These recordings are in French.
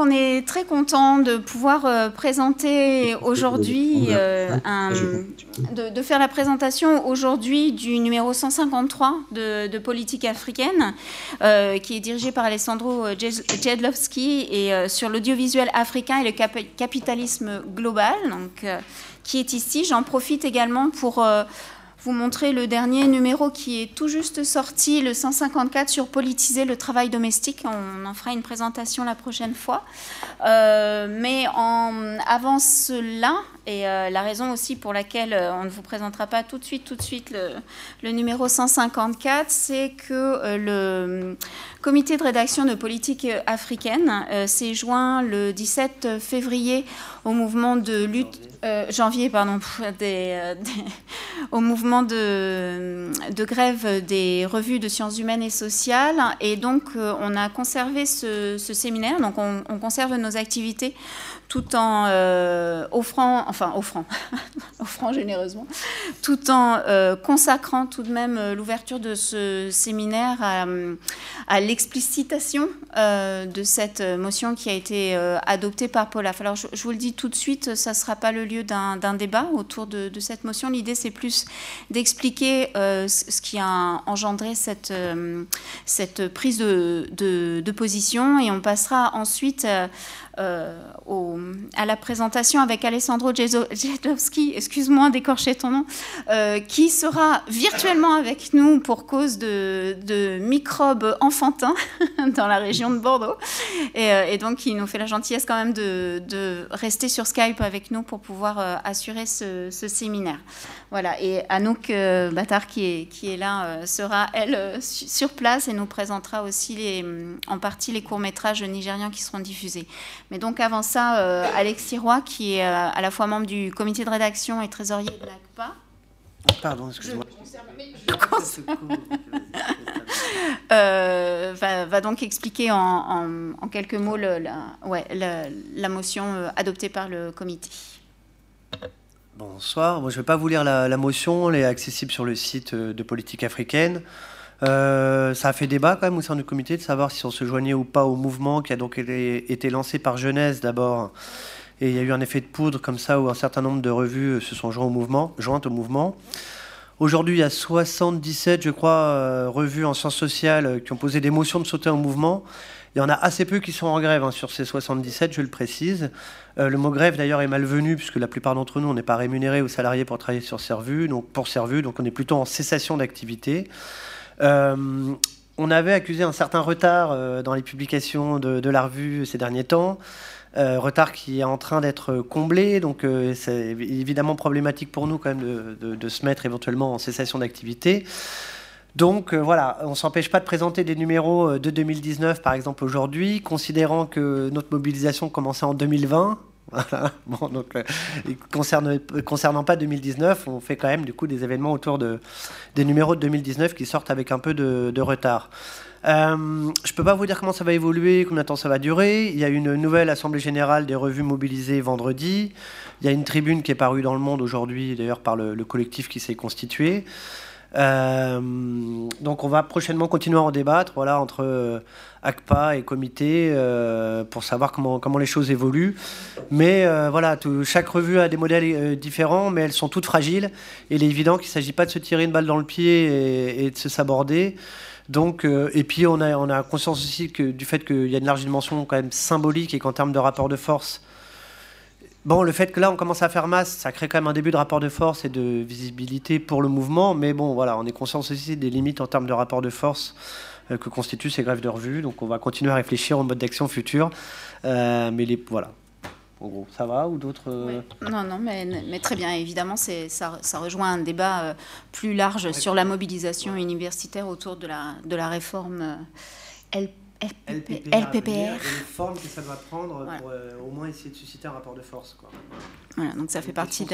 on est très content de pouvoir euh, présenter aujourd'hui, euh, de, faire la présentation aujourd'hui du numéro 153 de, Politique africaine, qui est dirigé par Alessandro Jedlowski et sur l'audiovisuel africain et le capitalisme global, donc, qui est ici. J'en profite également pour vous montrer le dernier numéro qui est tout juste sorti, le 154 sur politiser le travail domestique. On en fera une présentation la prochaine fois. Euh, mais avant cela, et euh, la raison aussi pour laquelle euh, on ne vous présentera pas tout de suite, le, numéro 154, c'est que le comité de rédaction de politique africaine s'est joint le 17 février au mouvement de lutte janvier pardon au mouvement de, grève des revues de sciences humaines et sociales. Et donc on a conservé ce, séminaire. Donc on, on conserve nos activités tout en euh, offrant, enfin offrant, offrant généreusement, tout en euh, consacrant tout de même euh, l'ouverture de ce séminaire à, l'explicitation de cette motion qui a été adoptée par Polaf. Alors je, vous le dis tout de suite, ça ne sera pas le lieu d'un débat autour de, cette motion. L'idée c'est plus d'expliquer ce qui a engendré cette, prise de, de, position et on passera ensuite euh, à la présentation avec Alessandro Jedowski, excuse-moi d'écorcher ton nom, euh, qui sera virtuellement avec nous pour cause de, microbes enfantins dans la région de Bordeaux. Euh, et, donc, il nous fait la gentillesse quand même de, rester sur Skype avec nous pour pouvoir assurer ce, séminaire. Voilà, et Anouk Batar, qui est, qui est là, sera, elle, sur place et nous présentera aussi les, en partie les courts-métrages nigérians qui seront diffusés. Mais donc avant ça, euh, Alexis Roy, qui est euh, à la fois membre du comité de rédaction et trésorier de l'ACPA. Pardon, excusez-moi. Euh, va, donc expliquer en, quelques mots la, ouais, la, motion adoptée par le comité. Bonsoir. je ne vais pas vous lire la, motion, elle est accessible sur le site de Politique africaine. Euh, ça a fait débat quand même au sein du comité de savoir si on se joignait ou pas au mouvement qui a donc été lancé par Genèse d'abord. Et il y a eu un effet de poudre comme ça où un certain nombre de revues se sont au mouvement, jointes au mouvement. Aujourd'hui, il y a 77, je crois, euh, revues en sciences sociales euh, qui ont posé des motions de sauter au mouvement. Il y en a assez peu qui sont en grève hein, sur ces 77, je le précise. le mot grève, d'ailleurs, est malvenu, puisque la plupart d'entre nous, on n'est pas rémunérés ou salariés pour travailler sur revues, donc pour revues, donc on est plutôt en cessation d'activité. Euh, on avait accusé un certain retard euh, dans les publications de, la revue ces derniers temps. Euh, retard qui est en train d'être comblé, donc c'est évidemment problématique pour nous quand même de, se mettre éventuellement en cessation d'activité. Donc voilà, on ne s'empêche pas de présenter des numéros de 2019 par exemple aujourd'hui, considérant que notre mobilisation commençait en 2020, Bon, donc, euh, concernant pas 2019, on fait quand même du coup des événements autour de, des numéros de 2019 qui sortent avec un peu de, retard. Euh, je peux pas vous dire comment ça va évoluer, combien de temps ça va durer. Il y a une nouvelle assemblée générale des revues mobilisées vendredi. Il y a une tribune qui est parue dans le monde aujourd'hui, d'ailleurs par le, collectif qui s'est constitué. Euh, donc on va prochainement continuer à en débattre voilà, entre euh, ACPA et comité euh, pour savoir comment, les choses évoluent. Mais voilà, chaque revue a des modèles différents, mais elles sont toutes fragiles. Et il est évident qu'il ne s'agit pas de se tirer une balle dans le pied et, de se saborder. Donc, et puis on a, on a conscience aussi du fait qu'il y a une large dimension quand même symbolique et qu'en termes de rapport de force, Bon, le fait que là on commence à faire masse, ça crée quand même un début de rapport de force et de visibilité pour le mouvement, mais bon, voilà, on est conscient aussi des limites en termes de rapport de force euh, que constituent ces grèves de revue, donc on va continuer à réfléchir au mode d'action futur, euh, mais les, voilà. En gros, ça va ou d'autres euh, Non, non, mais, mais, très bien. Évidemment, ça, ça rejoint un débat plus large sur la mobilisation universitaire autour de la, de la réforme LP LPPR. une forme que ça doit prendre pour euh, au moins essayer de susciter un rapport de force. Quoi. Voilà, donc ça fait partie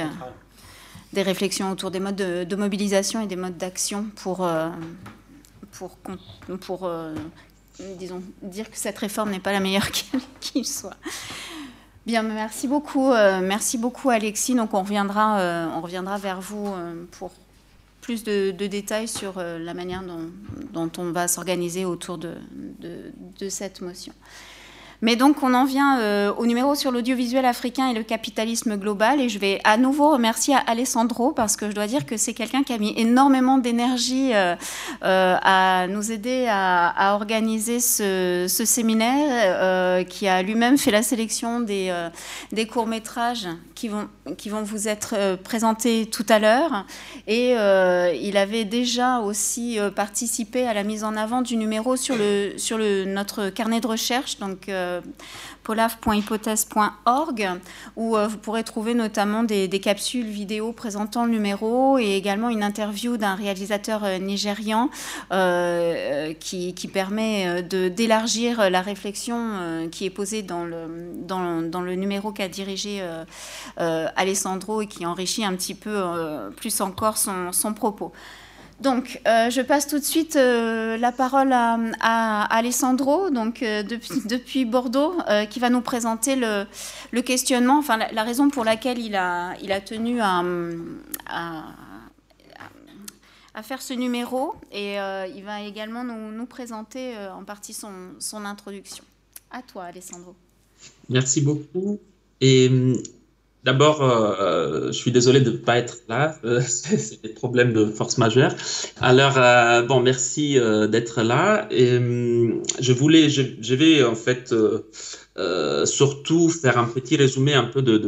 des réflexions autour des modes de, mobilisation et des modes d'action pour, euh, pour, pour euh, disons, dire que cette réforme n'est pas la meilleure qu'il soit. Bien, merci beaucoup, merci beaucoup Alexis. Donc on reviendra, on reviendra vers vous pour plus de, détails sur euh, la manière dont, on va s'organiser autour de, cette motion. Mais donc, on en vient euh, au numéro sur l'audiovisuel africain et le capitalisme global. Et je vais à nouveau remercier Alessandro parce que je dois dire que c'est quelqu'un qui a mis énormément d'énergie euh, à nous aider à, organiser ce, séminaire, qui a lui-même fait la sélection des, des courts-métrages qui vont, qui vont vous être présentés tout à l'heure. Et il avait déjà aussi participé à la mise en avant du numéro sur, le, sur notre carnet de recherche. Donc, euh, où euh, vous pourrez trouver notamment des, capsules vidéo présentant le numéro et également une interview d'un réalisateur euh, nigérian qui, permet d'élargir la réflexion qui est posée dans le, dans, le numéro qu'a dirigé Alessandro et qui enrichit un petit peu plus encore son, propos. Donc, euh, je passe tout de suite euh, la parole à, Alessandro, donc euh, depuis, Bordeaux, qui va nous présenter le, questionnement, enfin la, raison pour laquelle il a, il a tenu à, à, faire ce numéro, et il va également nous, nous présenter en partie son, son introduction. À toi, Alessandro. Merci beaucoup. Et D'abord, euh, euh, je suis désolé de ne pas être là. Euh, c'est des problèmes de force majeure. Alors, bon, merci d'être là. Et, je voulais, je, vais en fait surtout faire un petit résumé un peu de,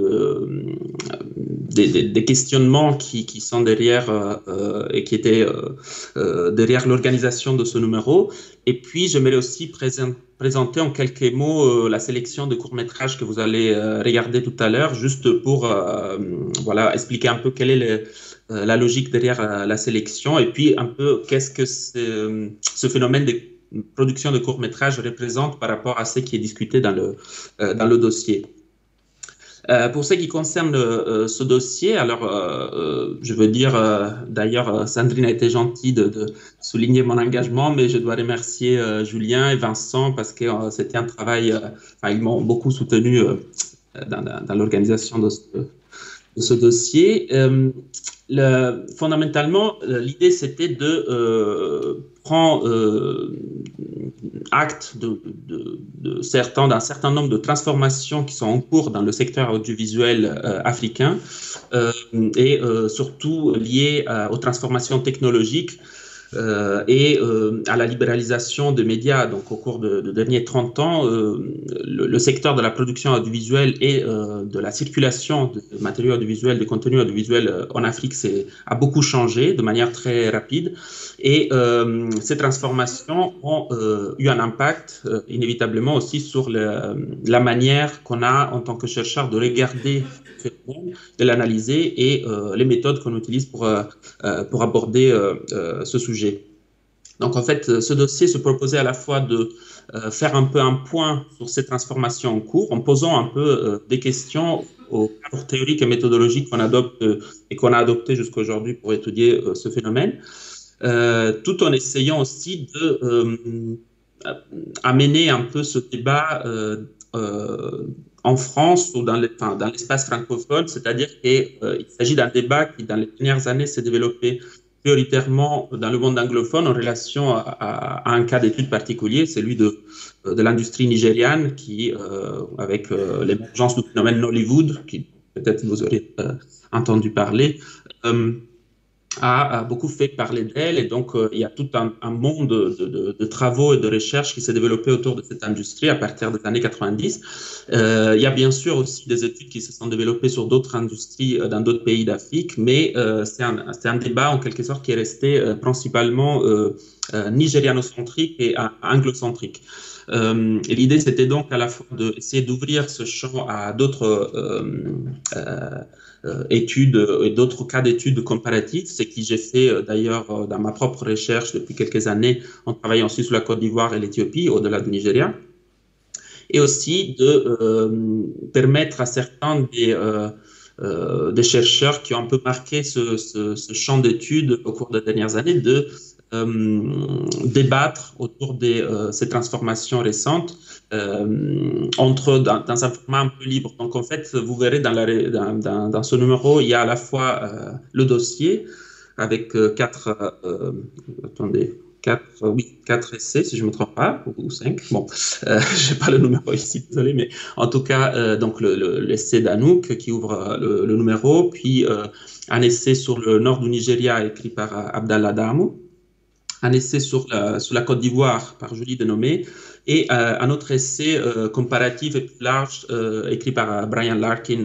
des, questionnements qui, sont derrière et qui étaient derrière l'organisation de ce numéro. Et puis, j'aimerais aussi présenter en quelques mots euh, la sélection de courts-métrages que vous allez euh, regarder tout à l'heure, juste pour euh, voilà, expliquer un peu quelle est la logique derrière la sélection et puis un peu qu'est-ce que ce phénomène de production de courts-métrages représente par rapport à ce qui est discuté dans le, dans le dossier. Euh, pour ce qui concerne euh, ce dossier, alors euh, je veux dire, d'ailleurs, Sandrine a été gentille de, souligner mon engagement, mais je dois remercier Julien et Vincent parce que c'était un travail, ils m'ont beaucoup soutenu dans, l'organisation de, ce dossier. Le, fondamentalement, l'idée c'était de prendre acte de, de, certains, d'un certain nombre de transformations qui sont en cours dans le secteur audiovisuel euh, africain euh, et euh, surtout liées aux transformations technologiques euh, et euh, à la libéralisation des médias. Donc, au cours de, de derniers 30 ans, euh, le, secteur de la production audiovisuelle et de la circulation de matériaux audiovisuels, de contenus audiovisuels en Afrique a beaucoup changé de manière très rapide. Et ces transformations ont eu un impact inévitablement aussi sur la manière qu'on a en tant que chercheur de regarder de l'analyser et les méthodes qu'on utilise pour, pour aborder ce sujet. Donc en fait, ce dossier se proposait à la fois de euh, faire un peu un point sur ces transformations en cours, en posant un peu euh, des questions aux cadres théoriques et méthodologiques qu'on adopte euh, et qu'on a adopté jusqu'à aujourd'hui pour étudier ce phénomène, tout en essayant aussi de amener un peu ce débat en France ou dans l'espace francophone, c'est-à-dire qu'il s'agit d'un débat qui, dans les dernières années, s'est développé prioritairement dans le monde anglophone en relation à, un cas d'étude particulier, celui de, de l'industrie nigériane qui, euh, avec euh, l'émergence du phénomène Nollywood, qui peut-être vous aurez euh, entendu parler, a, beaucoup fait parler d'elle et donc euh, il y a tout un, monde de, travaux et de recherches qui s'est développé autour de cette industrie à partir des années 90. Euh, il y a bien sûr aussi des études qui se sont développées sur d'autres industries euh, dans d'autres pays d'Afrique, mais c'est un, un, débat en quelque sorte qui est resté principalement nigérianocentrique et anglocentrique. L'idée, c'était donc à la fois d'essayer d'ouvrir ce champ à d'autres euh, études euh, et d'autres cas d'études comparatives, ce que j'ai fait euh, d'ailleurs dans ma propre recherche depuis quelques années en travaillant aussi sur la Côte d'Ivoire et l'Éthiopie, au-delà du Nigeria, et aussi de permettre à certains des, chercheurs qui ont un peu marqué ce, ce, champ d'études au cours des dernières années de euh, débattre autour de euh, ces transformations récentes euh, entre dans, un format un peu libre. Donc en fait, vous verrez dans, ce numéro, il y a à la fois le dossier avec quatre. attendez, quatre, oui, quatre essais, si je ne me trompe pas, ou, cinq. Bon, euh, je n'ai pas le numéro ici, désolé, mais en tout cas, euh, donc l'essai d'Anouk qui ouvre le, numéro, puis un essai sur le nord du Nigeria écrit par Abdallah Damou, un essai sur la, sur Côte d'Ivoire par Julie Denomé, et un autre essai comparatif et plus large écrit par Brian Larkin,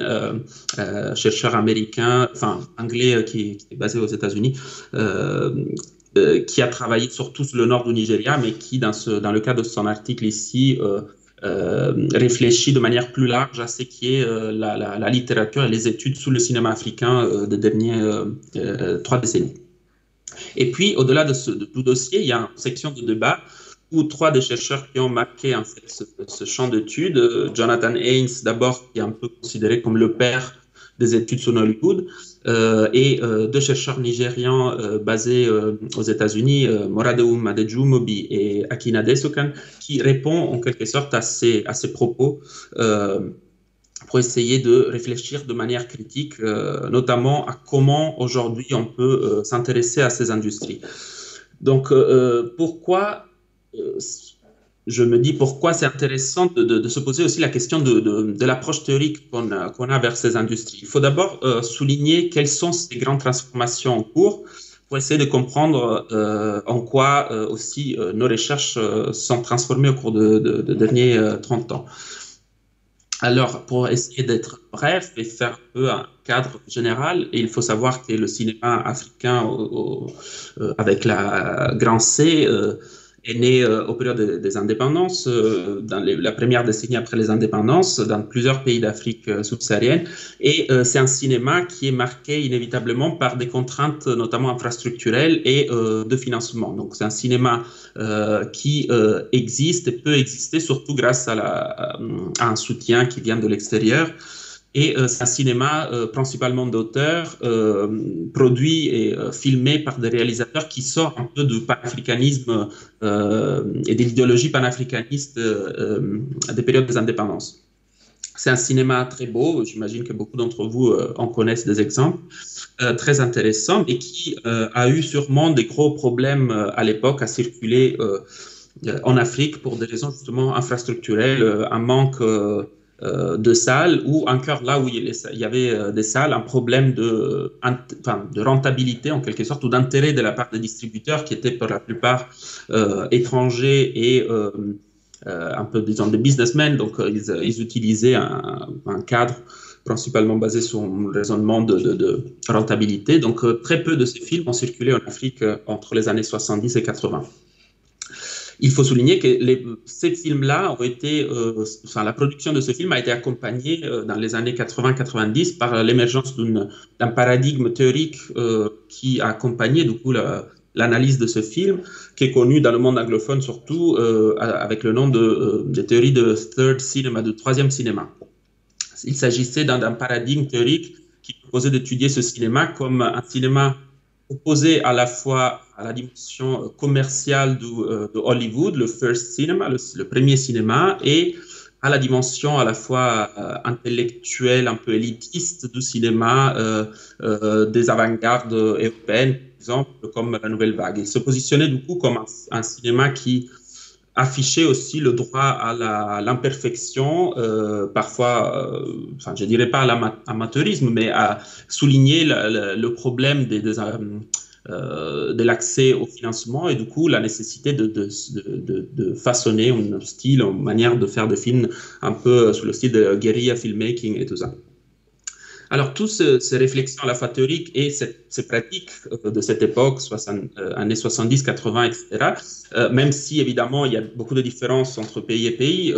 chercheur américain, enfin anglais qui, est basé aux États-Unis, euh, qui a travaillé sur tout le nord du Nigeria, mais qui, dans, le cadre de son article ici, euh, euh, réfléchit de manière plus large à ce qui est la, la, littérature et les études sur le cinéma africain des dernières trois décennies. Et puis, au-delà de tout dossier, il y a une section de débat où trois des chercheurs qui ont marqué ce, ce champ d'études, Jonathan Haynes, d'abord, qui est un peu considéré comme le père des études sur Hollywood, euh, et euh, deux chercheurs nigérians euh, basés aux États-Unis, Moradou Mobi et Akina Desokan, qui répondent en quelque sorte à ces propos pour essayer de réfléchir de manière critique, notamment à comment aujourd'hui on peut s'intéresser à ces industries. Donc, pourquoi je me dis pourquoi c'est intéressant de, se poser aussi la question de, l'approche théorique qu'on a, vers ces industries. Il faut d'abord euh, souligner quelles sont ces grandes transformations en cours pour essayer de comprendre euh, en quoi euh, aussi nos recherches sont transformées au cours de, derniers 30 ans. Alors, pour essayer d'être bref et faire un peu un cadre général, il faut savoir que le cinéma africain, avec la grand C, est né euh, au période des, indépendances, euh, dans la première décennie après les indépendances, dans plusieurs pays d'Afrique euh, subsaharienne. Et c'est un cinéma qui est marqué inévitablement par des contraintes, notamment infrastructurelles et de financement. Donc c'est un cinéma qui existe et peut exister surtout grâce à, la, à un soutien qui vient de l'extérieur. Et euh, c'est un cinéma euh, principalement d'auteurs, euh, produit et filmé par des réalisateurs qui sortent un peu du panafricanisme et de l'idéologie panafricaniste des périodes des indépendances. C'est un cinéma très beau, j'imagine que beaucoup d'entre vous en connaissent des exemples, très intéressant et qui a eu sûrement des gros problèmes à l'époque à circuler en Afrique pour des raisons justement infrastructurelles, un manque de salles ou encore là où il y avait euh, des salles, un problème de, rentabilité en quelque sorte ou d'intérêt de la part des distributeurs qui étaient pour la plupart euh, étrangers et un peu disons des businessmen, donc ils, utilisaient un, cadre principalement basé sur un raisonnement de, de rentabilité. Donc très peu de ces films ont circulé en Afrique entre les années 70 et 80. Il faut souligner que ces films-là ont été, euh, enfin, la production de ce film a été accompagnée euh, dans les années 80-90 par l'émergence d'un paradigme théorique euh, qui a accompagné du coup l'analyse de ce film, qui est connu dans le monde anglophone surtout avec le nom de, de théorie de third cinema, de troisième cinéma. Il s'agissait d'un paradigme théorique qui proposait d'étudier ce cinéma comme un cinéma opposé à la fois à la dimension euh, commerciale euh, de Hollywood, le first cinema, le, premier cinéma, et à la dimension à la fois euh, intellectuelle, un peu élitiste du cinéma des avant-gardes européennes, par exemple, comme la Nouvelle Vague. Il se positionnait du coup comme un, cinéma qui affichait aussi le droit à l'imperfection, parfois, enfin, je dirais pas à l'amateurisme, mais à souligner le, problème des, des euh, de l'accès au financement et du coup la nécessité de, de, de, de, façonner un style, une manière de faire des films un peu sous le style de guérilla filmmaking et tout ça. Alors, toutes ces réflexions à la fois théoriques et ces, pratiques euh, de cette époque, 60, euh, années 70, 80, etc., même si évidemment il y a beaucoup de différences entre pays et pays,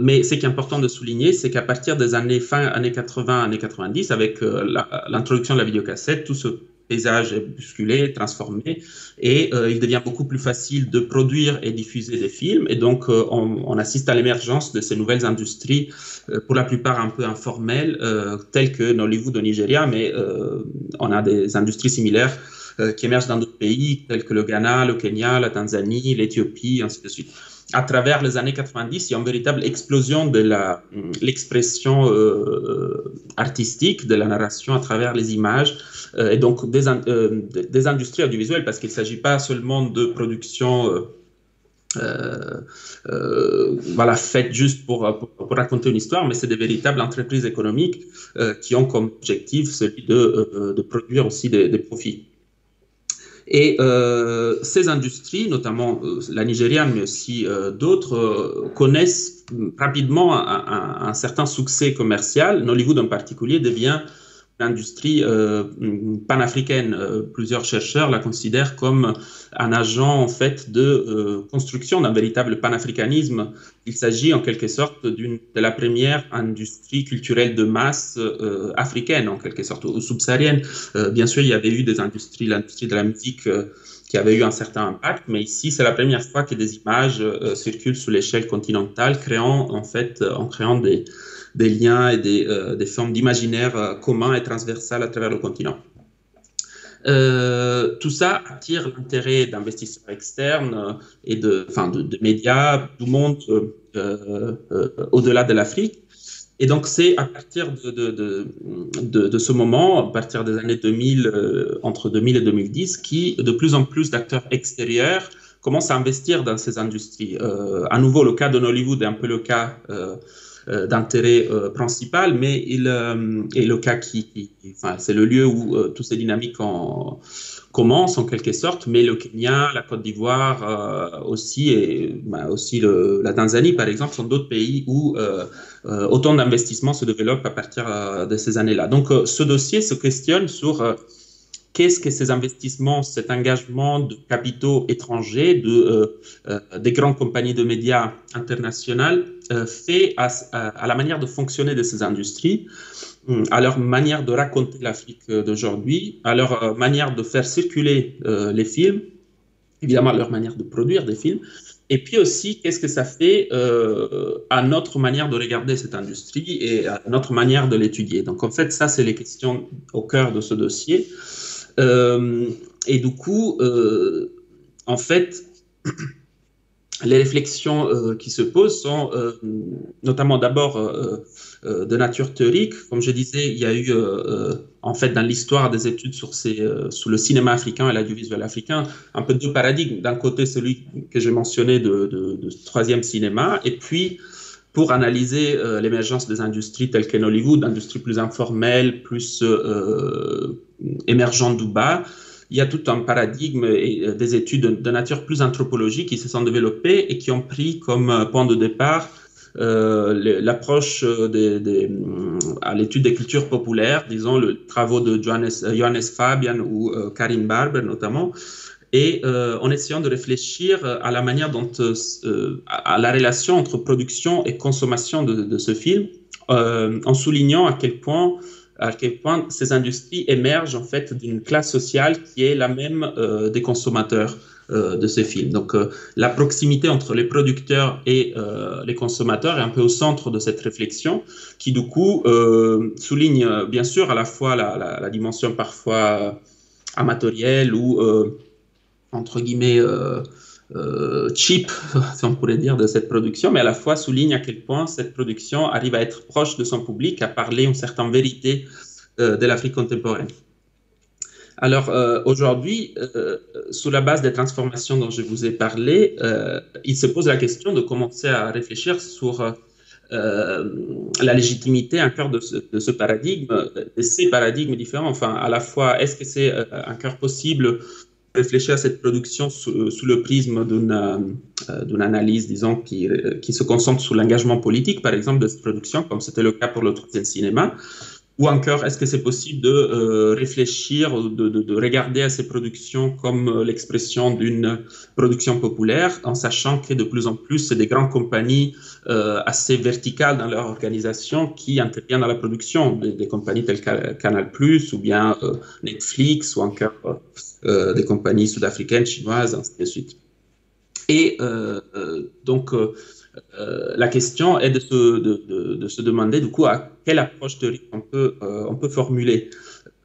mais ce qui est important de souligner, c'est qu'à partir des années fin années 80, années 90, avec l'introduction de la vidéocassette, tout ce paysage est bousculé, transformé, et euh, il devient beaucoup plus facile de produire et diffuser des films. Et donc, euh, on, assiste à l'émergence de ces nouvelles industries, euh, pour la plupart un peu informelles, telles que Nollywood au Nigeria, mais on a des industries similaires qui émergent dans d'autres pays, tels que le Ghana, le Kenya, la Tanzanie, l'Éthiopie, ainsi de suite. À travers les années 90, il y a une véritable explosion de l'expression euh, artistique, de la narration à travers les images, euh, et donc des, euh, des, industries audiovisuelles, parce qu'il ne s'agit pas seulement de production voilà, faite juste pour, raconter une histoire, mais c'est des véritables entreprises économiques qui ont comme objectif celui de, produire aussi des profits. Et euh, ces industries, notamment euh, la nigériane, mais aussi euh, d'autres, connaissent rapidement un, certain succès commercial. Nollywood en particulier devient l'industrie euh, panafricaine. Euh, plusieurs chercheurs la considèrent comme un agent en fait de euh, construction d'un véritable panafricanisme. Il s'agit en quelque sorte d'une de la première industrie culturelle de masse africaine en quelque sorte ou subsaharienne. bien sûr, il y avait eu des industries, l'industrie de la musique qui avait eu un certain impact, mais ici c'est la première fois que des images circulent sous l'échelle continentale, créant en fait en créant des liens et des, euh, formes d'imaginaire euh, communs et transversales à travers le continent. Euh, tout ça attire l'intérêt d'investisseurs externes et de, enfin, de, médias, du monde au-delà de l'Afrique. Et donc, c'est à partir de, de, de, ce moment, à partir des années 2000, entre 2000 et 2010, qui de plus en plus d'acteurs extérieurs commencent à investir dans ces industries. à nouveau, le cas de Hollywood est un peu le cas euh, d'intérêt euh, principal, mais il euh, est le cas qui, enfin, c'est le lieu où toutes ces dynamiques en, commencent en quelque sorte, mais le Kenya, la Côte d'Ivoire aussi, et bah, aussi la Tanzanie par exemple, sont d'autres pays où autant d'investissements se développent à partir de ces années-là. Donc ce dossier se questionne sur qu'est-ce que ces investissements, cet engagement de capitaux étrangers, de, euh, euh, des grandes compagnies de médias internationales euh, fait à, la manière de fonctionner de ces industries, à leur manière de raconter l'Afrique d'aujourd'hui, à leur manière de faire circuler les films, évidemment à leur manière de produire des films, et puis aussi, qu'est-ce que ça fait à notre manière de regarder cette industrie et à notre manière de l'étudier? Donc, en fait, ça, c'est les questions au cœur de ce dossier. Euh, et du coup, euh, en fait, les réflexions euh, qui se posent sont notamment d'abord de nature théorique. Comme je disais, il y a eu, en fait, dans l'histoire des études sur, le cinéma africain et l'audiovisuel africain, un peu deux paradigmes. D'un côté, celui que j'ai mentionné de, de, troisième cinéma, et puis pour analyser l'émergence des industries telles qu'en Hollywood, industries plus informelles, plus émergents bas, il y a tout un paradigme et euh, des études de nature plus anthropologique qui se sont développées et qui ont pris comme euh, point de départ euh, l'approche à l'étude des cultures populaires, disons le travaux de Johannes, Fabian ou Karin Barber notamment, et en essayant de réfléchir à la manière dont, à la relation entre production et consommation de, de ce film, en soulignant à quel point à quel point ces industries émergent en fait d'une classe sociale qui est la même euh, des consommateurs. euh, de ces films. Donc euh, la proximité entre les producteurs et les consommateurs est un peu au centre de cette réflexion qui du coup souligne bien sûr à la fois la, dimension parfois amatorielle ou entre guillemets euh, cheap, si on pourrait dire, de cette production, mais à la fois souligne à quel point cette production arrive à être proche de son public, à parler une certaine vérité euh, de l'Afrique contemporaine. Alors euh, aujourd'hui, sous la base des transformations dont je vous ai parlé, il se pose la question de commencer à réfléchir sur la légitimité un cœur de ce, de paradigme, de ces paradigmes différents. Enfin, à la fois, est-ce que c'est un cœur possible réfléchir à cette production sous, le prisme euh, d'une analyse, disons, qui, qui, se concentre sur l'engagement politique, par exemple, de cette production, comme c'était le cas pour le troisième cinéma, ou encore, est-ce que c'est possible de euh, réfléchir, de, de, de, regarder à ces productions comme euh, l'expression d'une production populaire, en sachant que de plus en plus, c'est des grandes compagnies euh, assez verticales dans leur organisation qui interviennent dans la production, des, compagnies telles que Canal+, ou bien Netflix, ou encore des compagnies sud-africaines, chinoises, ainsi de suite. Et donc, euh, la question est de se, de, de, se, demander du coup à quelle approche théorique on peut, euh, formuler.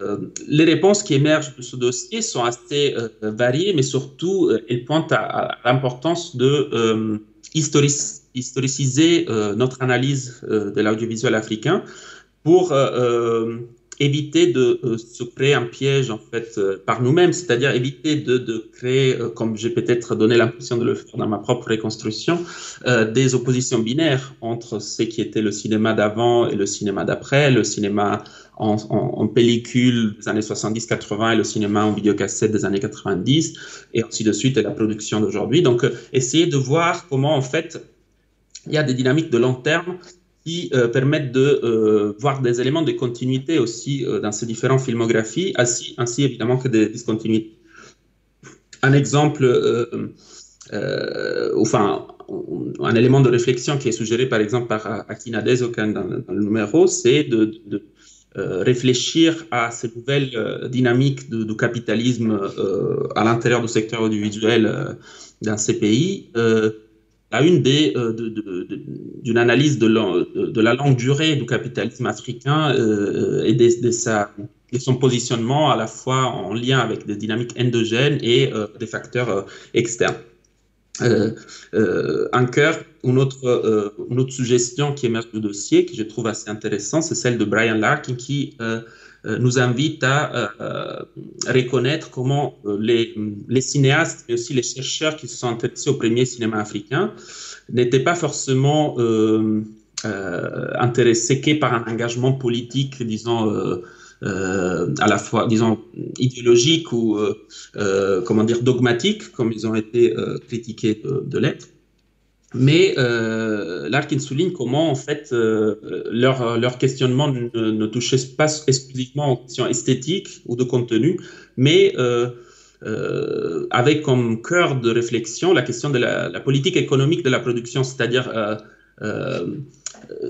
Euh, les réponses qui émergent de ce dossier sont assez variées, mais surtout elles pointent à, l'importance de historiciser notre analyse de l'audiovisuel africain pour éviter de euh, se créer un piège en fait euh, par nous-mêmes, c'est-à-dire éviter de, créer, euh, comme j'ai peut-être donné l'impression de le faire dans ma propre reconstruction, des oppositions binaires entre ce qui était le cinéma d'avant et le cinéma d'après, le cinéma en, en, pellicule des années 70-80 et le cinéma en vidéocassette des années 90, et ainsi de suite, et la production d'aujourd'hui. Donc, essayer de voir comment en fait il y a des dynamiques de long terme qui euh, permettent de euh, voir des éléments de continuité aussi euh, dans ces différentes filmographies, ainsi, évidemment que des discontinuités. Un exemple, enfin, un élément de réflexion qui est suggéré par exemple par Akina Dezokan dans, le numéro, c'est de réfléchir à ces nouvelles dynamiques du capitalisme à l'intérieur du secteur audiovisuel dans ces pays à une des, euh, d'une analyse de, de, la longue durée du capitalisme africain euh, et de, de, son positionnement à la fois en lien avec des dynamiques endogènes et euh, des facteurs externes. un cœur, une autre, une autre suggestion qui émerge du dossier, que je trouve assez intéressant, c'est celle de Brian Larkin qui nous invite à euh, reconnaître comment euh, les, cinéastes, mais aussi les chercheurs qui se sont intéressés au premier cinéma africain, n'étaient pas forcément intéressés que par un engagement politique, disons, à la fois, disons, idéologique ou, comment dire, dogmatique, comme ils ont été critiqués de l'être. Mais euh, Larkin souligne comment, en fait, euh, leur, leur, questionnement ne, ne, touchait pas exclusivement aux questions esthétiques ou de contenu, mais euh, euh, avec comme cœur de réflexion la question de la, la politique économique de la production, c'est-à-dire euh, euh,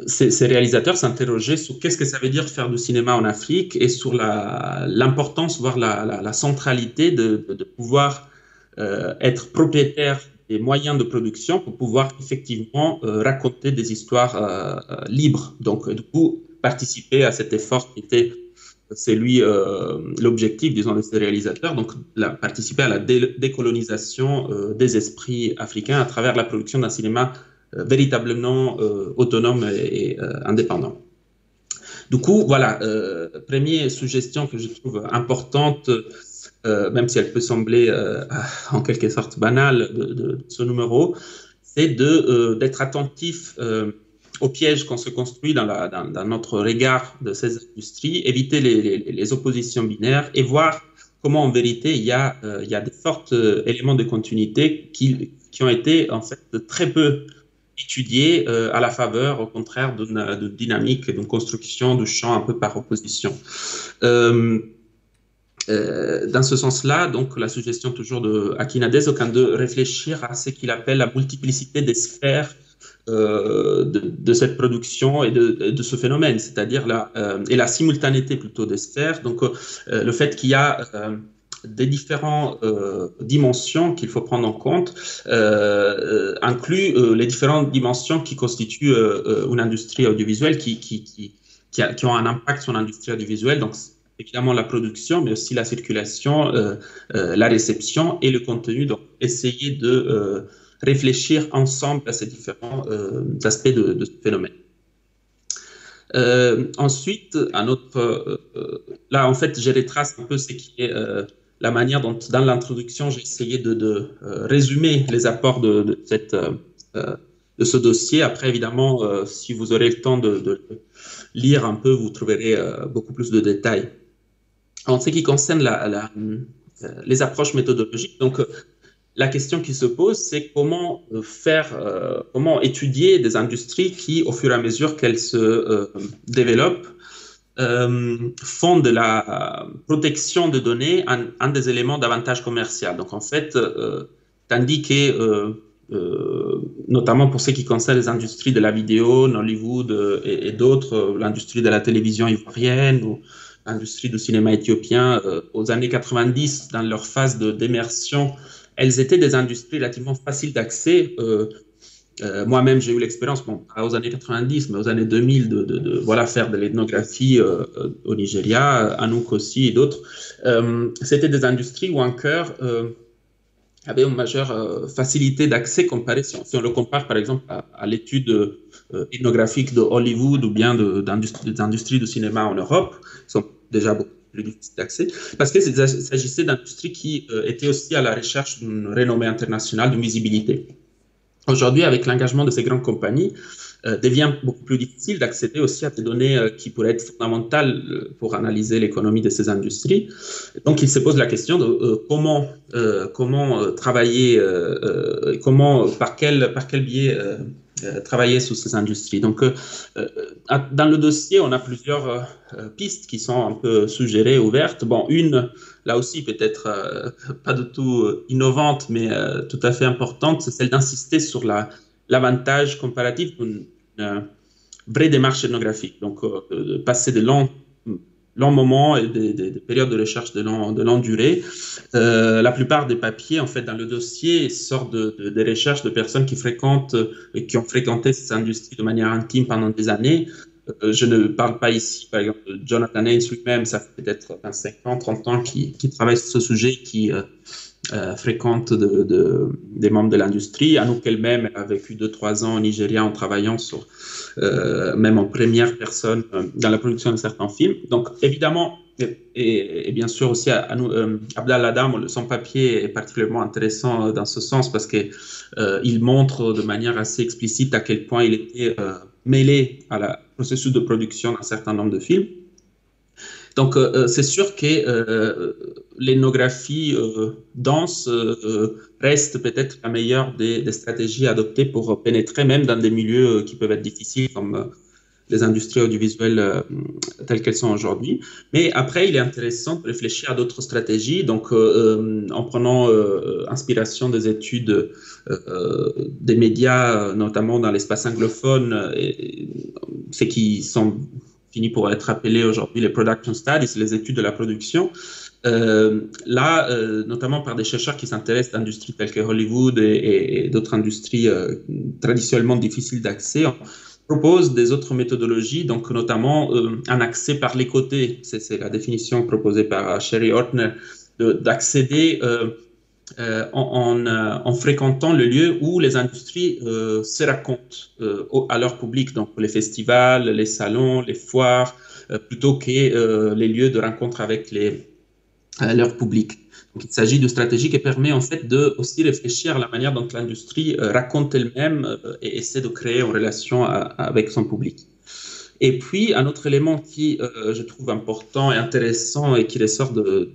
ces, ces, réalisateurs s'interrogeaient sur qu'est-ce que ça veut dire faire du cinéma en Afrique et sur l'importance, voire la, la, la, centralité de, de, pouvoir être propriétaire des moyens de production pour pouvoir effectivement euh, raconter des histoires euh, euh, libres. Donc, du coup, participer à cet effort qui était c'est lui l'objectif, disons, de ces réalisateurs, donc participer à la décolonisation des esprits africains à travers la production d'un cinéma véritablement autonome et, et indépendant. Du coup, voilà, première suggestion que je trouve importante euh, même si elle peut sembler euh, en quelque sorte banale de, ce numéro, c'est euh, d'être attentif au piège qu'on se construit dans, notre regard de ces industries, éviter les, oppositions binaires et voir comment en vérité il y a, il y a des forts éléments de continuité qui, qui, ont été en fait très peu étudiés à la faveur, au contraire, d'une dynamique, d'une construction du champ un peu par opposition. Dans ce sens-là, donc la suggestion toujours de Akinades, de réfléchir à ce qu'il appelle la multiplicité des sphères euh, de, cette production et de, ce phénomène, c'est-à-dire la euh, et la simultanéité plutôt des sphères. Donc euh, le fait qu'il y a euh, des différentes dimensions qu'il faut prendre en compte inclut les différentes dimensions qui constituent une industrie audiovisuelle qui, qui, qui, qui, ont un impact sur l'industrie audiovisuelle. Évidemment la production, mais aussi la circulation, euh, euh, la réception et le contenu. Donc, essayer de euh, réfléchir ensemble à ces différents aspects de, ce phénomène. ensuite, un autre, là en fait, je retrace un peu ce qui est la manière dont, dans l'introduction, j'ai essayé de, résumer les apports de, cette, de ce dossier. Après, évidemment, si vous aurez le temps de, lire un peu, vous trouverez beaucoup plus de détails. En ce qui concerne euh, les approches méthodologiques, donc euh, la question qui se pose, c'est comment euh, faire, comment étudier des industries qui, au fur et à mesure qu'elles se développent, font de la protection de données un, des éléments d'avantage commercial. Donc en fait, tandis que notamment pour ce qui concerne les industries de la vidéo, Hollywood et, et d'autres, l'industrie de la télévision ivoirienne ou industrie du cinéma éthiopien euh, aux années 90, dans leur phase d'immersion, elles étaient des industries relativement faciles d'accès. Euh, euh, moi-même, j'ai eu l'expérience, pas aux années 90, mais aux années 2000, de, de, de voilà, faire de l'ethnographie au Nigeria, Anouk aussi et d'autres. C'était des industries où un cœur avait une majeure facilité d'accès comparé si on, le compare par exemple à, l'étude ethnographique de Hollywood ou bien des industries du cinéma en Europe, sont déjà beaucoup plus difficiles d'accès, parce qu'il s'agissait d'industries qui étaient aussi à la recherche d'une renommée internationale, d'une visibilité. Aujourd'hui, avec l'engagement de ces grandes compagnies, euh, devient beaucoup plus difficile d'accéder aussi à des données euh, qui pourraient être fondamentales euh, pour analyser l'économie de ces industries. Donc, il se pose la question de comment, comment travailler, comment, par quel, par quel biais travailler sur ces industries. Donc, dans le dossier, on a plusieurs pistes qui sont un peu suggérées, ouvertes. Bon, une, là aussi peut-être pas du tout innovante, mais tout à fait importante, c'est celle d'insister sur la l'avantage comparatif d'une vraie démarche ethnographique. Donc, euh, passer de longs, longs moments et des, périodes de recherche de, longue durée. Euh, la plupart des papiers, en fait, dans le dossier, sortent de, des recherches de personnes qui fréquentent et qui ont fréquenté ces industries de manière intime pendant des années. Euh, je ne parle pas ici, par exemple, de Jonathan Haynes lui-même, ça fait peut-être 25 ans, 30 ans qui, qui travaille sur ce sujet, qui euh, fréquente de, des membres de l'industrie. Anouk elle-même a vécu 2-3 ans au Nigeria en travaillant sur, euh, même en première personne euh, dans la production de certains films. Donc évidemment, et, bien sûr aussi euh, Abdallah Adam, son papier est particulièrement intéressant dans ce sens parce qu'il il montre de manière assez explicite à quel point il était mêlé à la processus de production d'un certain nombre de films. Donc, euh, euh, c'est sûr que euh, dense reste peut-être la meilleure des, stratégies adoptées pour pénétrer même dans des milieux qui peuvent être difficiles comme les industries audiovisuelles telles qu'elles sont aujourd'hui. Mais après, il est intéressant de réfléchir à d'autres stratégies. Donc, en prenant inspiration des études des médias, notamment dans l'espace anglophone, et, ce qui sont fini pour être appelé aujourd'hui les production studies, les études de la production. Euh, là, euh, notamment par des chercheurs qui s'intéressent d'industries telles que Hollywood et, d'autres industries euh, traditionnellement difficiles d'accès, on propose des autres méthodologies, donc notamment un accès par les côtés. C'est la définition proposée par Sherry Ortner d'accéder euh, en, euh, en, fréquentant le lieu où les industries euh, se racontent à leur public, donc les festivals, les salons, les foires, plutôt que les lieux de rencontre avec leur public. Donc, il s'agit d'une stratégie qui permet en fait de aussi réfléchir à la manière dont l'industrie raconte elle-même et essaie de créer une relation avec son public. Et puis, un autre élément qui, je trouve important et intéressant et qui ressort de,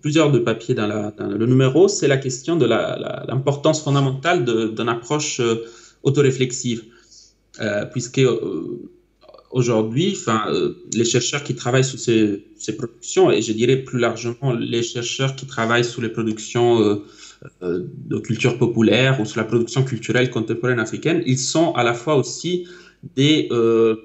plusieurs de papiers dans, le numéro, c'est la question de l'importance fondamentale d'une approche euh, autoréflexive. Euh, puisque euh, aujourd'hui, les chercheurs qui travaillent sur ces, productions, et je dirais plus largement les chercheurs qui travaillent sur les productions de culture populaire ou sur la production culturelle contemporaine africaine, ils sont à la fois aussi des euh,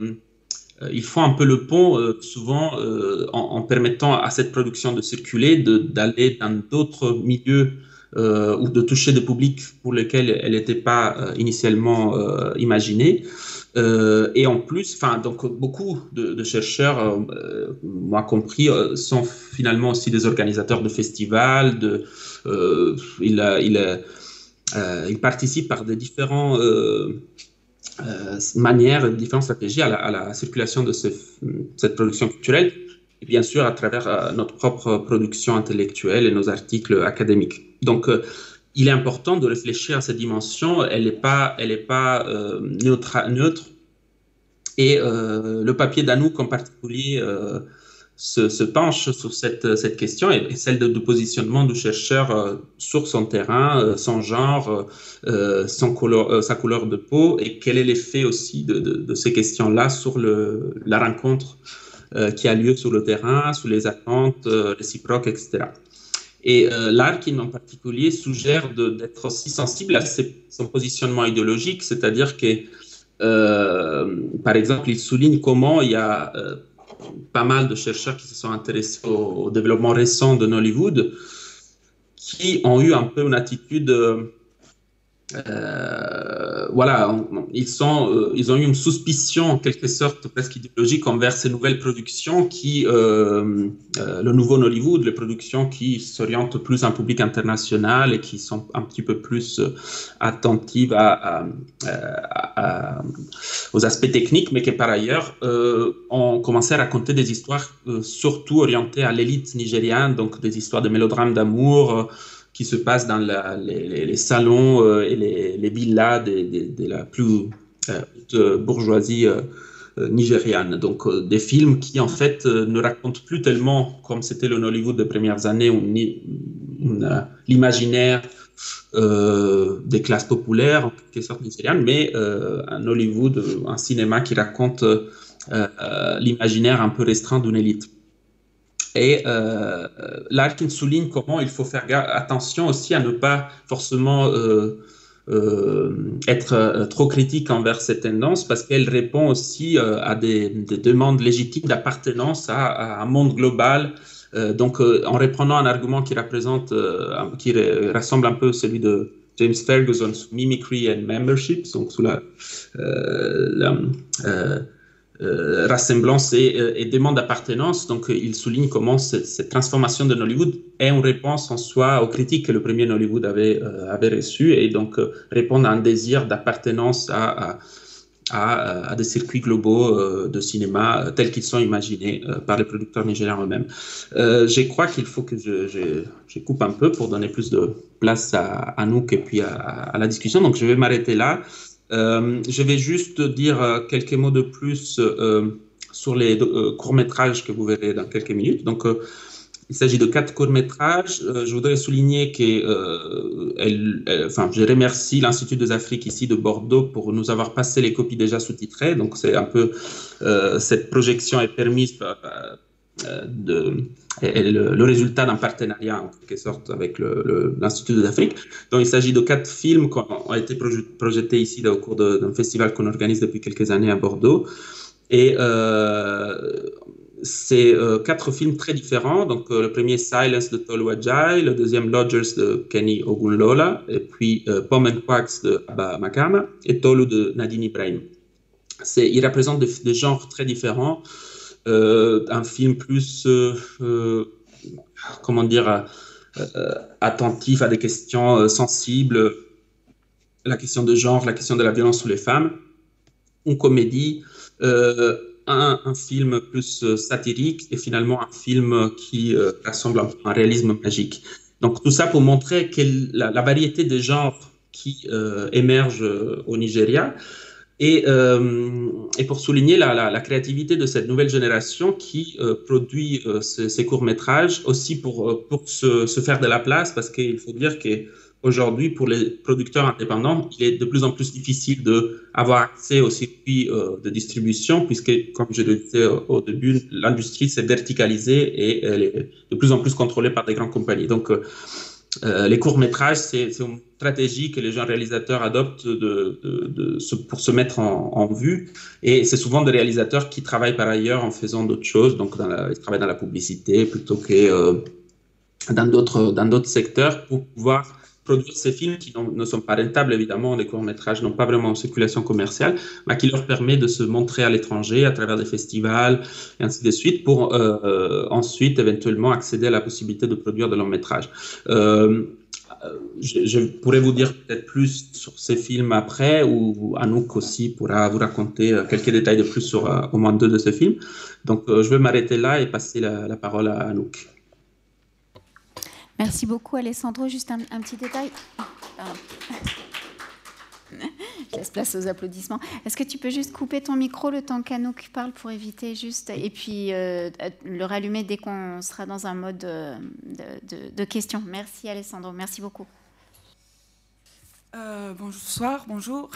ils font un peu le pont euh, souvent euh, en, permettant à cette production de circuler, d'aller dans d'autres milieux ou de toucher des publics pour lesquels elle n'était pas initialement imaginée. et en plus, donc beaucoup de, chercheurs, moi compris, sont finalement aussi des organisateurs de festivals. De, il participe par des différents euh, manières, différentes stratégies à la, circulation de cette production culturelle, et bien sûr à travers euh, notre propre production intellectuelle et nos articles académiques. Donc, euh, il est important de réfléchir à cette dimension. Elle n'est pas, neutre. Et le papier d'Anouk en particulier se, penche sur cette, cette question et, celle de, positionnement du chercheur euh, sur son terrain, euh, son genre, euh, couleur, sa couleur de peau et quel est l'effet aussi de, de, ces questions-là sur le, la rencontre qui a lieu sur le terrain, sur les attentes réciproques, etc. Et Larkin en particulier suggère d'être aussi sensible à son positionnement idéologique, c'est-à-dire que, par exemple, il souligne comment il y a pas mal de chercheurs qui se sont intéressés au, développement récent de Nollywood, qui ont eu un peu une attitude euh, voilà, euh, ils ont eu une suspicion en quelque sorte presque idéologique envers ces nouvelles productions qui, euh, le nouveau Hollywood, les productions qui s'orientent plus en public international et qui sont un petit peu plus attentives à, aux aspects techniques, mais qui par ailleurs ont commencé à raconter des histoires surtout orientées à l'élite nigériane, donc des histoires de mélodrames d'amour qui se passe dans les, salons euh, et les, villas de, la plus euh, bourgeoisie euh, nigériane. Donc des films qui en fait ne racontent plus tellement comme c'était le Hollywood des premières années, l'imaginaire des classes populaires en quelque sorte nigérianes, mais un Hollywood, un cinéma qui raconte l'imaginaire un peu restreint d'une élite. Et euh, Larkin souligne comment il faut faire attention aussi à ne pas forcément euh, euh, être euh, trop critique envers ces tendances parce qu'elle répond aussi euh, à des, des, demandes légitimes d'appartenance à, un monde global. donc, en reprenant un argument qui représente, qui rassemble un peu celui de James Ferguson sous Mimicry and Membership, donc sous la euh, rassemblance et, euh, et, demande d'appartenance. Donc, euh, il souligne comment cette, transformation de Hollywood est une réponse en soi aux critiques que le premier Hollywood avait, avait reçues et donc répond à un désir d'appartenance à, à, des circuits globaux de cinéma tels qu'ils sont imaginés par les producteurs nigériens eux-mêmes. je crois qu'il faut que je, coupe un peu pour donner plus de place à, à Nouk et puis à la discussion. Donc, je vais m'arrêter là. Euh, je vais juste dire euh, quelques mots de plus euh, sur les courts-métrages que vous verrez dans quelques minutes. Donc, il s'agit de quatre courts-métrages. je voudrais souligner que enfin, je remercie l'Institut des Afriques ici de Bordeaux pour nous avoir passé les copies déjà sous-titrées. Donc, c'est un peu cette projection est permise de, le, résultat d'un partenariat en quelque sorte avec l'Institut le, d'Afrique. Donc il s'agit de quatre films qui ont été projetés ici au cours d'un festival qu'on organise depuis quelques années à Bordeaux. Et euh, c'est euh, quatre films très différents. Donc euh, le premier Silence de Tolu Ajay, le deuxième Lodgers de Kenny Ogunlola, et puis Pom and Quacks de Abba Makama et Tolu de Nadine Ibrahim. Ils représentent des genres très différents. Euh, un film plus, euh, euh, comment dire, attentif à des questions sensibles, la question de genre, la question de la violence sur les femmes, une comédie, un, film plus satirique et finalement un film qui rassemble un, réalisme magique. Donc tout ça pour montrer la, la, variété des genres qui émergent au Nigeria. Et, euh, et, pour souligner la, la, créativité de cette nouvelle génération qui euh, produit euh, ces, courts-métrages aussi pour, pour se, se, faire de la place, parce qu'il faut dire qu'aujourd'hui, pour les producteurs indépendants, il est de plus en plus difficile d'avoir accès aux circuits de distribution, puisque, comme je le disais au début, l'industrie s'est verticalisée et elle est de plus en plus contrôlée par des grandes compagnies. Donc, euh, les courts-métrages, c'est une stratégie que les jeunes réalisateurs adoptent de, de, de, pour se mettre en, en vue. Et c'est souvent des réalisateurs qui travaillent par ailleurs en faisant d'autres choses. Donc, dans la, ils travaillent dans la publicité plutôt que euh, dans d'autres secteurs pour pouvoir produire ces films qui ne sont pas rentables, évidemment, les courts-métrages n'ont pas vraiment une circulation commerciale, mais qui leur permet de se montrer à l'étranger à travers des festivals et ainsi de suite pour euh, euh, ensuite éventuellement accéder à la possibilité de produire de longs métrages. Euh, je, pourrais vous dire peut-être plus sur ces films après, ou Anouk aussi pourra vous raconter quelques détails de plus sur au moins deux de ces films. Donc je vais m'arrêter là et passer la, la parole à Anouk. Merci beaucoup, Alessandro. Juste un, petit détail. Je laisse place aux applaudissements. Est-ce que tu peux juste couper ton micro le temps qu'Anouk parle pour éviter juste. Et puis euh, le rallumer dès qu'on sera dans un mode euh, de, questions. Merci, Alessandro. Merci beaucoup. Euh, bonsoir, bonjour.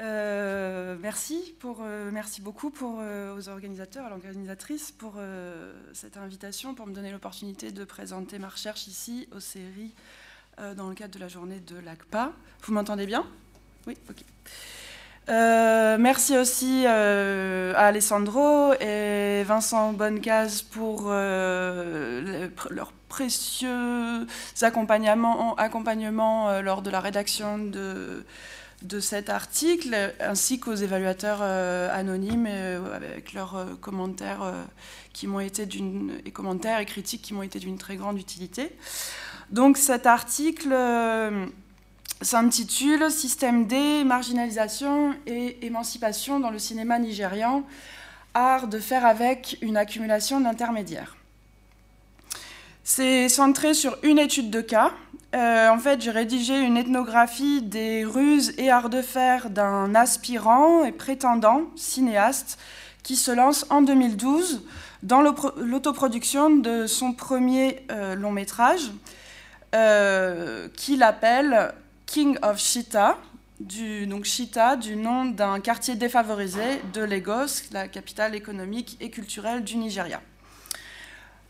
Euh, merci, pour, euh, merci beaucoup pour, euh, aux organisateurs, à l'organisatrice pour cette invitation, pour me donner l'opportunité de présenter ma recherche ici aux séries dans le cadre de la journée de l'ACPA. Vous m'entendez bien? Oui, ok. merci aussi à Alessandro et Vincent Bonnecase pour leur précieux accompagnement, accompagnement lors de la rédaction de de cet article, ainsi qu'aux évaluateurs anonymes avec leurs commentaires qui m'ont été et commentaires et critiques qui m'ont été d'une très grande utilité. Donc cet article s'intitule Système D, marginalisation et émancipation dans le cinéma nigérian, art de faire avec une accumulation d'intermédiaires. C'est centré sur une étude de cas. Euh, en fait, j'ai rédigé une ethnographie des ruses et arts de faire d'un aspirant et prétendant cinéaste qui se lance en 2012 dans l'autoproduction de son premier euh, long métrage, euh, qu'il appelle King of Chita, du, donc Chita, du nom d'un quartier défavorisé de Lagos, la capitale économique et culturelle du Nigeria.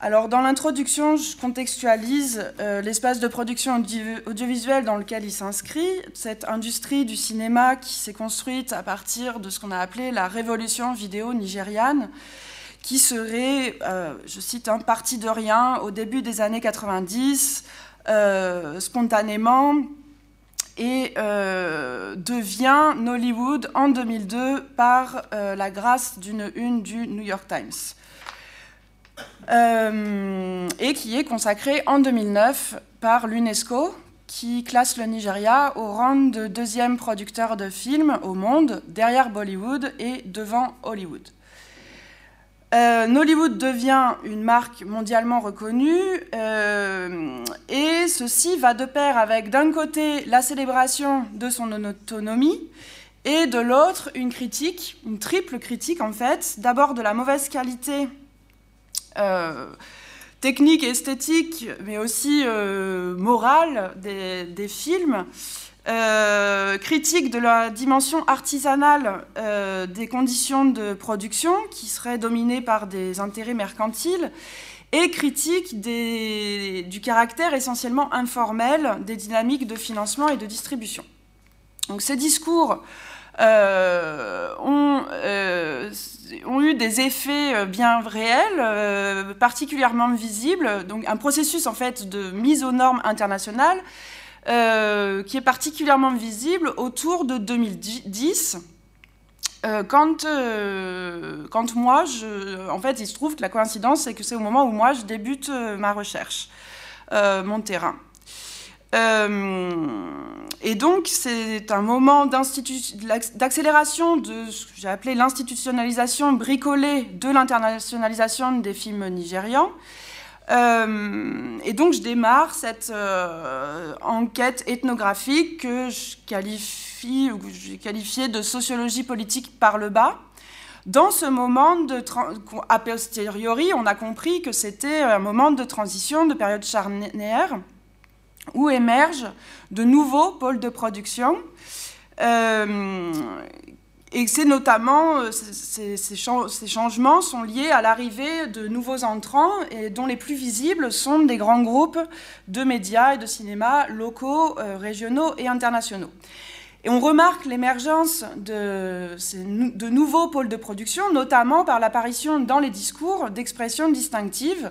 Alors, dans l'introduction, je contextualise euh, l'espace de production audiovisuelle dans lequel il s'inscrit, cette industrie du cinéma qui s'est construite à partir de ce qu'on a appelé la révolution vidéo nigériane, qui serait, euh, je cite, un parti de rien au début des années 90, euh, spontanément, et devient Nollywood en 2002 par la grâce d'une une du New York Times. Euh, et qui est consacrée en 2009 par l'UNESCO, qui classe le Nigeria au rang de deuxième producteur de films au monde, derrière Bollywood et devant Hollywood. Euh, Nollywood devient une marque mondialement reconnue euh, et ceci va de pair avec d'un côté la célébration de son autonomie et de l'autre une critique, une triple critique en fait, d'abord de la mauvaise qualité technique et esthétique mais aussi morale des films euh, critique de la dimension artisanale euh, des conditions de production qui seraient dominées par des intérêts mercantiles et critique du caractère essentiellement informel des dynamiques de financement et de distribution. Donc ces discours euh, ont, ont, eu des effets bien réels, particulièrement visibles, donc un processus en fait de mise aux normes internationales euh, qui est particulièrement visible autour de 2010. Euh, quand, euh, quand moi, je, en fait, il se trouve que la coïncidence, c'est que c'est au moment où moi, je débute ma recherche, mon terrain. Et donc, c'est un moment d'accélération de ce que j'ai appelé l'institutionnalisation bricolée de l'internationalisation des films nigérians. Euh, et donc je démarre cette euh, enquête ethnographique que je qualifie, ou j'ai qualifiée de sociologie politique par le bas. Dans ce moment de a posteriori, on a compris que c'était un moment de transition, de période charnière, où émergent de nouveaux pôles de production euh, et c'est notamment, euh, ces, changements sont liés à l'arrivée de nouveaux entrants, et dont les plus visibles sont des grands groupes de médias et de cinéma locaux, euh, régionaux et internationaux. Et on remarque l'émergence de, de, nouveaux pôles de production, notamment par l'apparition dans les discours d'expressions distinctives,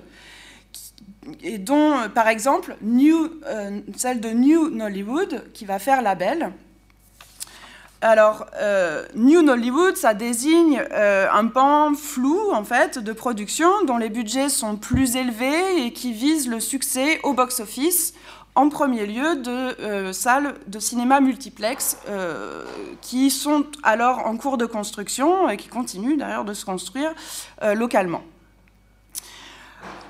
et dont, par exemple, New, euh, celle de New Nollywood, qui va faire label, alors, euh, New Nollywood, ça désigne euh, un pan flou, en fait, de production dont les budgets sont plus élevés et qui vise le succès au box-office, en premier lieu de euh, salles de cinéma multiplex qui sont alors en cours de construction et qui continuent d'ailleurs de se construire localement.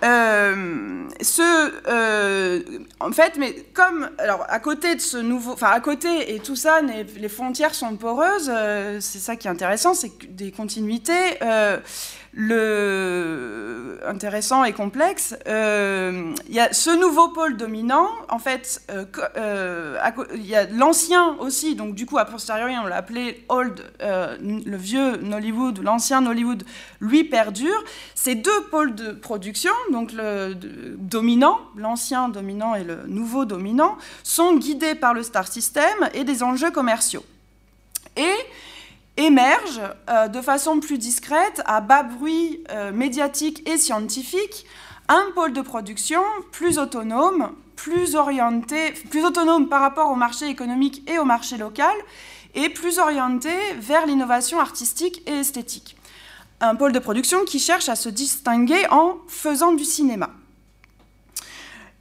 Euh, ce, euh, en fait, mais comme, alors, à côté de ce nouveau, enfin, à côté, et tout ça, les, frontières sont poreuses, euh, c'est ça qui est intéressant, c'est des continuités le intéressant et complexe, euh, il y a ce nouveau pôle dominant, en fait, euh, euh, il y a l'ancien aussi, donc du coup, a posteriori, on l'a appelé Old, le vieux Nollywood, l'ancien Nollywood, lui perdure. Ces deux pôles de production, donc le dominant, l'ancien dominant et le nouveau dominant, sont guidés par le star system et des enjeux commerciaux. Et émerge euh, de façon plus discrète, à bas bruit euh, médiatique et scientifique, un pôle de production plus autonome, plus orienté, plus autonome par rapport au marché économique et au marché local, et plus orienté vers l'innovation artistique et esthétique. Un pôle de production qui cherche à se distinguer en faisant du cinéma.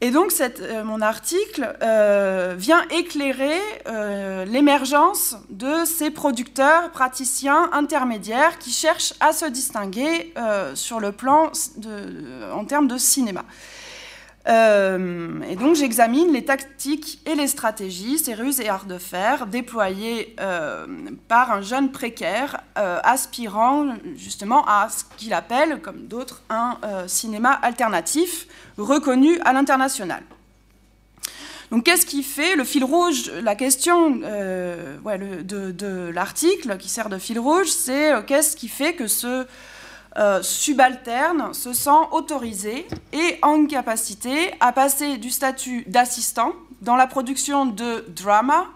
Et donc, euh, mon article euh, vient éclairer euh, l'émergence de ces producteurs, praticiens, intermédiaires qui cherchent à se distinguer sur le plan en termes de cinéma. Et donc, j'examine les tactiques et les stratégies, ces ruses et arts de fer déployés par un jeune précaire aspirant justement à ce qu'il appelle, comme d'autres, un cinéma alternatif reconnu à l'international. Donc qu'est-ce qui fait le fil rouge? La question euh, de, l'article qui sert de fil rouge, c'est euh, qu'est-ce qui fait que ce euh, subalterne se sent autorisé et en capacité à passer du statut d'assistant dans la production de drama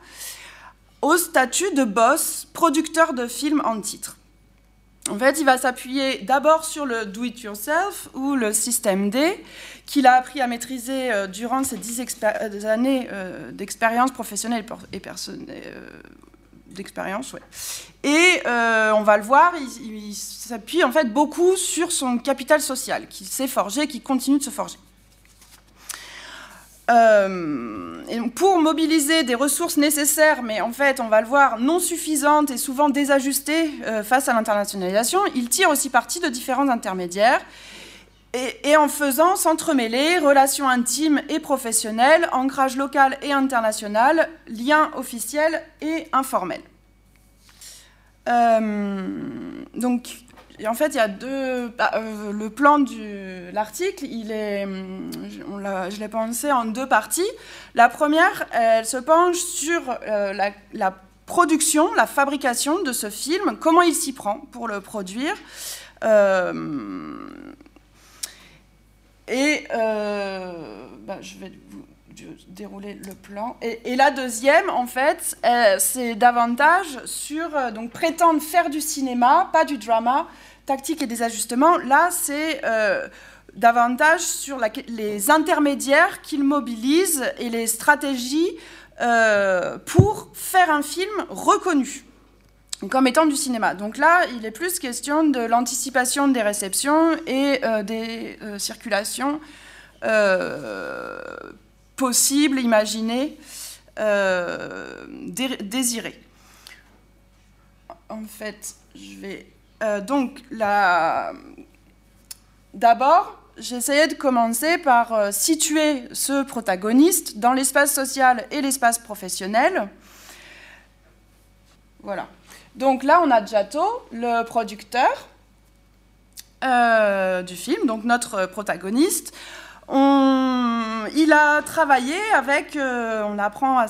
au statut de boss, producteur de films en titre. En fait, il va s'appuyer d'abord sur le do-it-yourself ou le système D, qu'il a appris à maîtriser euh, durant ses dix euh, années d'expérience professionnelle et d'expérience. Et on va le voir, il, s'appuie en fait beaucoup sur son capital social, qui s'est forgé, qui continue de se forger. et pour mobiliser des ressources nécessaires, mais en fait, on va le voir, non suffisantes et souvent désajustées face à l'internationalisation, il tire aussi parti de différents intermédiaires et, en faisant s'entremêler relations intimes et professionnelles, ancrage local et international, liens officiels et informels. Euh, donc, en fait, il y a deux. Bah, euh, le plan de l'article, il est, je l'ai pensé en deux parties. La première, elle se penche sur euh, la, la, production, la fabrication de ce film, comment il s'y prend pour le produire. Et euh, bah, je vais vous dérouler le plan. Et, la deuxième, en fait, euh, c'est davantage sur euh, donc prétendre faire du cinéma, pas du drama, tactique et des ajustements. Là, c'est davantage sur les intermédiaires qu'il mobilise et les stratégies pour faire un film reconnu comme étant du cinéma. Donc là, il est plus question de l'anticipation des réceptions et euh, des euh, circulations euh, possibles, imaginées, désirées. En fait, je vais... donc, d'abord, j'essayais de commencer par situer ce protagoniste dans l'espace social et l'espace professionnel. Voilà. Donc là, on a Giato, le producteur euh, du film, donc notre protagoniste. il a travaillé avec, euh, on apprend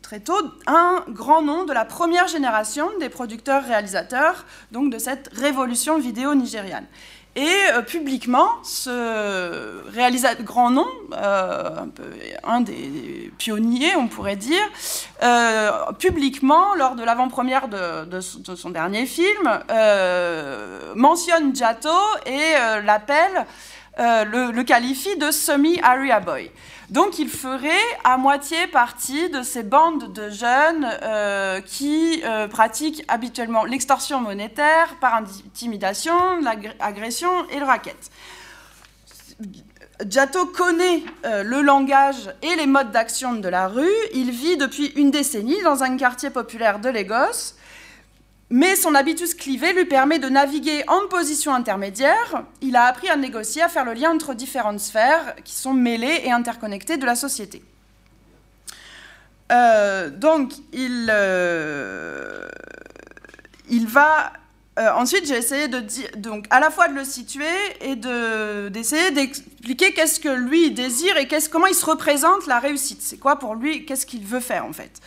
très tôt, un grand nom de la première génération des producteurs-réalisateurs, donc de cette révolution vidéo nigériane. Et euh, publiquement, ce réalisateur grand nom, euh, un, des pionniers, on pourrait dire, euh, publiquement, lors de l'avant-première de, son dernier film, mentionne Giato et l'appelle, le, qualifie de semi-Aria Boy. Donc il ferait à moitié partie de ces bandes de jeunes euh, qui euh, pratiquent habituellement l'extorsion monétaire par intimidation, l'agression et le racket. Giato connaît euh, le langage et les modes d'action de la rue. Il vit depuis une décennie dans un quartier populaire de Lagos mais son habitus clivé lui permet de naviguer en position intermédiaire. Il a appris à négocier, à faire le lien entre différentes sphères qui sont mêlées et interconnectées de la société. Euh, donc, il, euh, va. Euh, ensuite, j'ai essayé de donc, à la fois de le situer et d'essayer d'expliquer qu'est-ce que lui désire et comment il se représente la réussite. C'est quoi pour lui Qu'est-ce qu'il veut faire en fait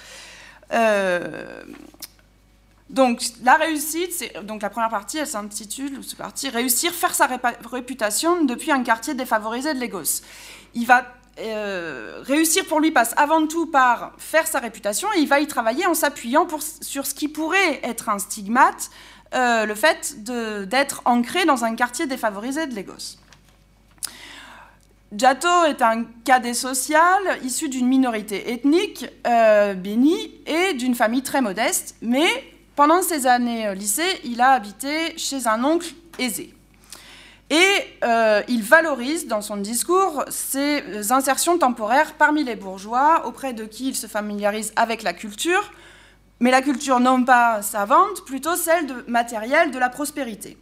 donc la réussite, c'est donc la première partie, elle s'intitule cette partie réussir, faire sa réputation depuis un quartier défavorisé de Lagos. Il va euh, réussir pour lui passe avant tout par faire sa réputation et il va y travailler en s'appuyant sur ce qui pourrait être un stigmate, euh, le fait d'être ancré dans un quartier défavorisé de Lagos. Jato est un cadet social issu d'une minorité ethnique, euh, béni, et d'une famille très modeste, mais pendant ses années lycée, il a habité chez un oncle aisé. Et euh, il valorise dans son discours ses insertions temporaires parmi les bourgeois, auprès de qui il se familiarise avec la culture, mais la culture non pas savante, plutôt celle de, matérielle de la prospérité.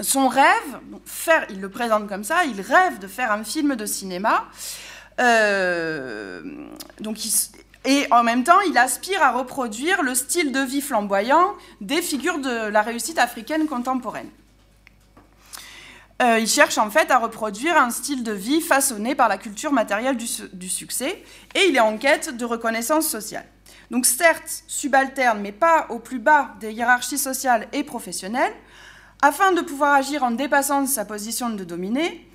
Son rêve, faire, il le présente comme ça, il rêve de faire un film de cinéma. Euh, donc et en même temps, il aspire à reproduire le style de vie flamboyant des figures de la réussite africaine contemporaine. Euh, il cherche en fait à reproduire un style de vie façonné par la culture matérielle du, succès, et il est en quête de reconnaissance sociale. Donc certes, subalterne, mais pas au plus bas des hiérarchies sociales et professionnelles, afin de pouvoir agir en dépassant sa position de dominé,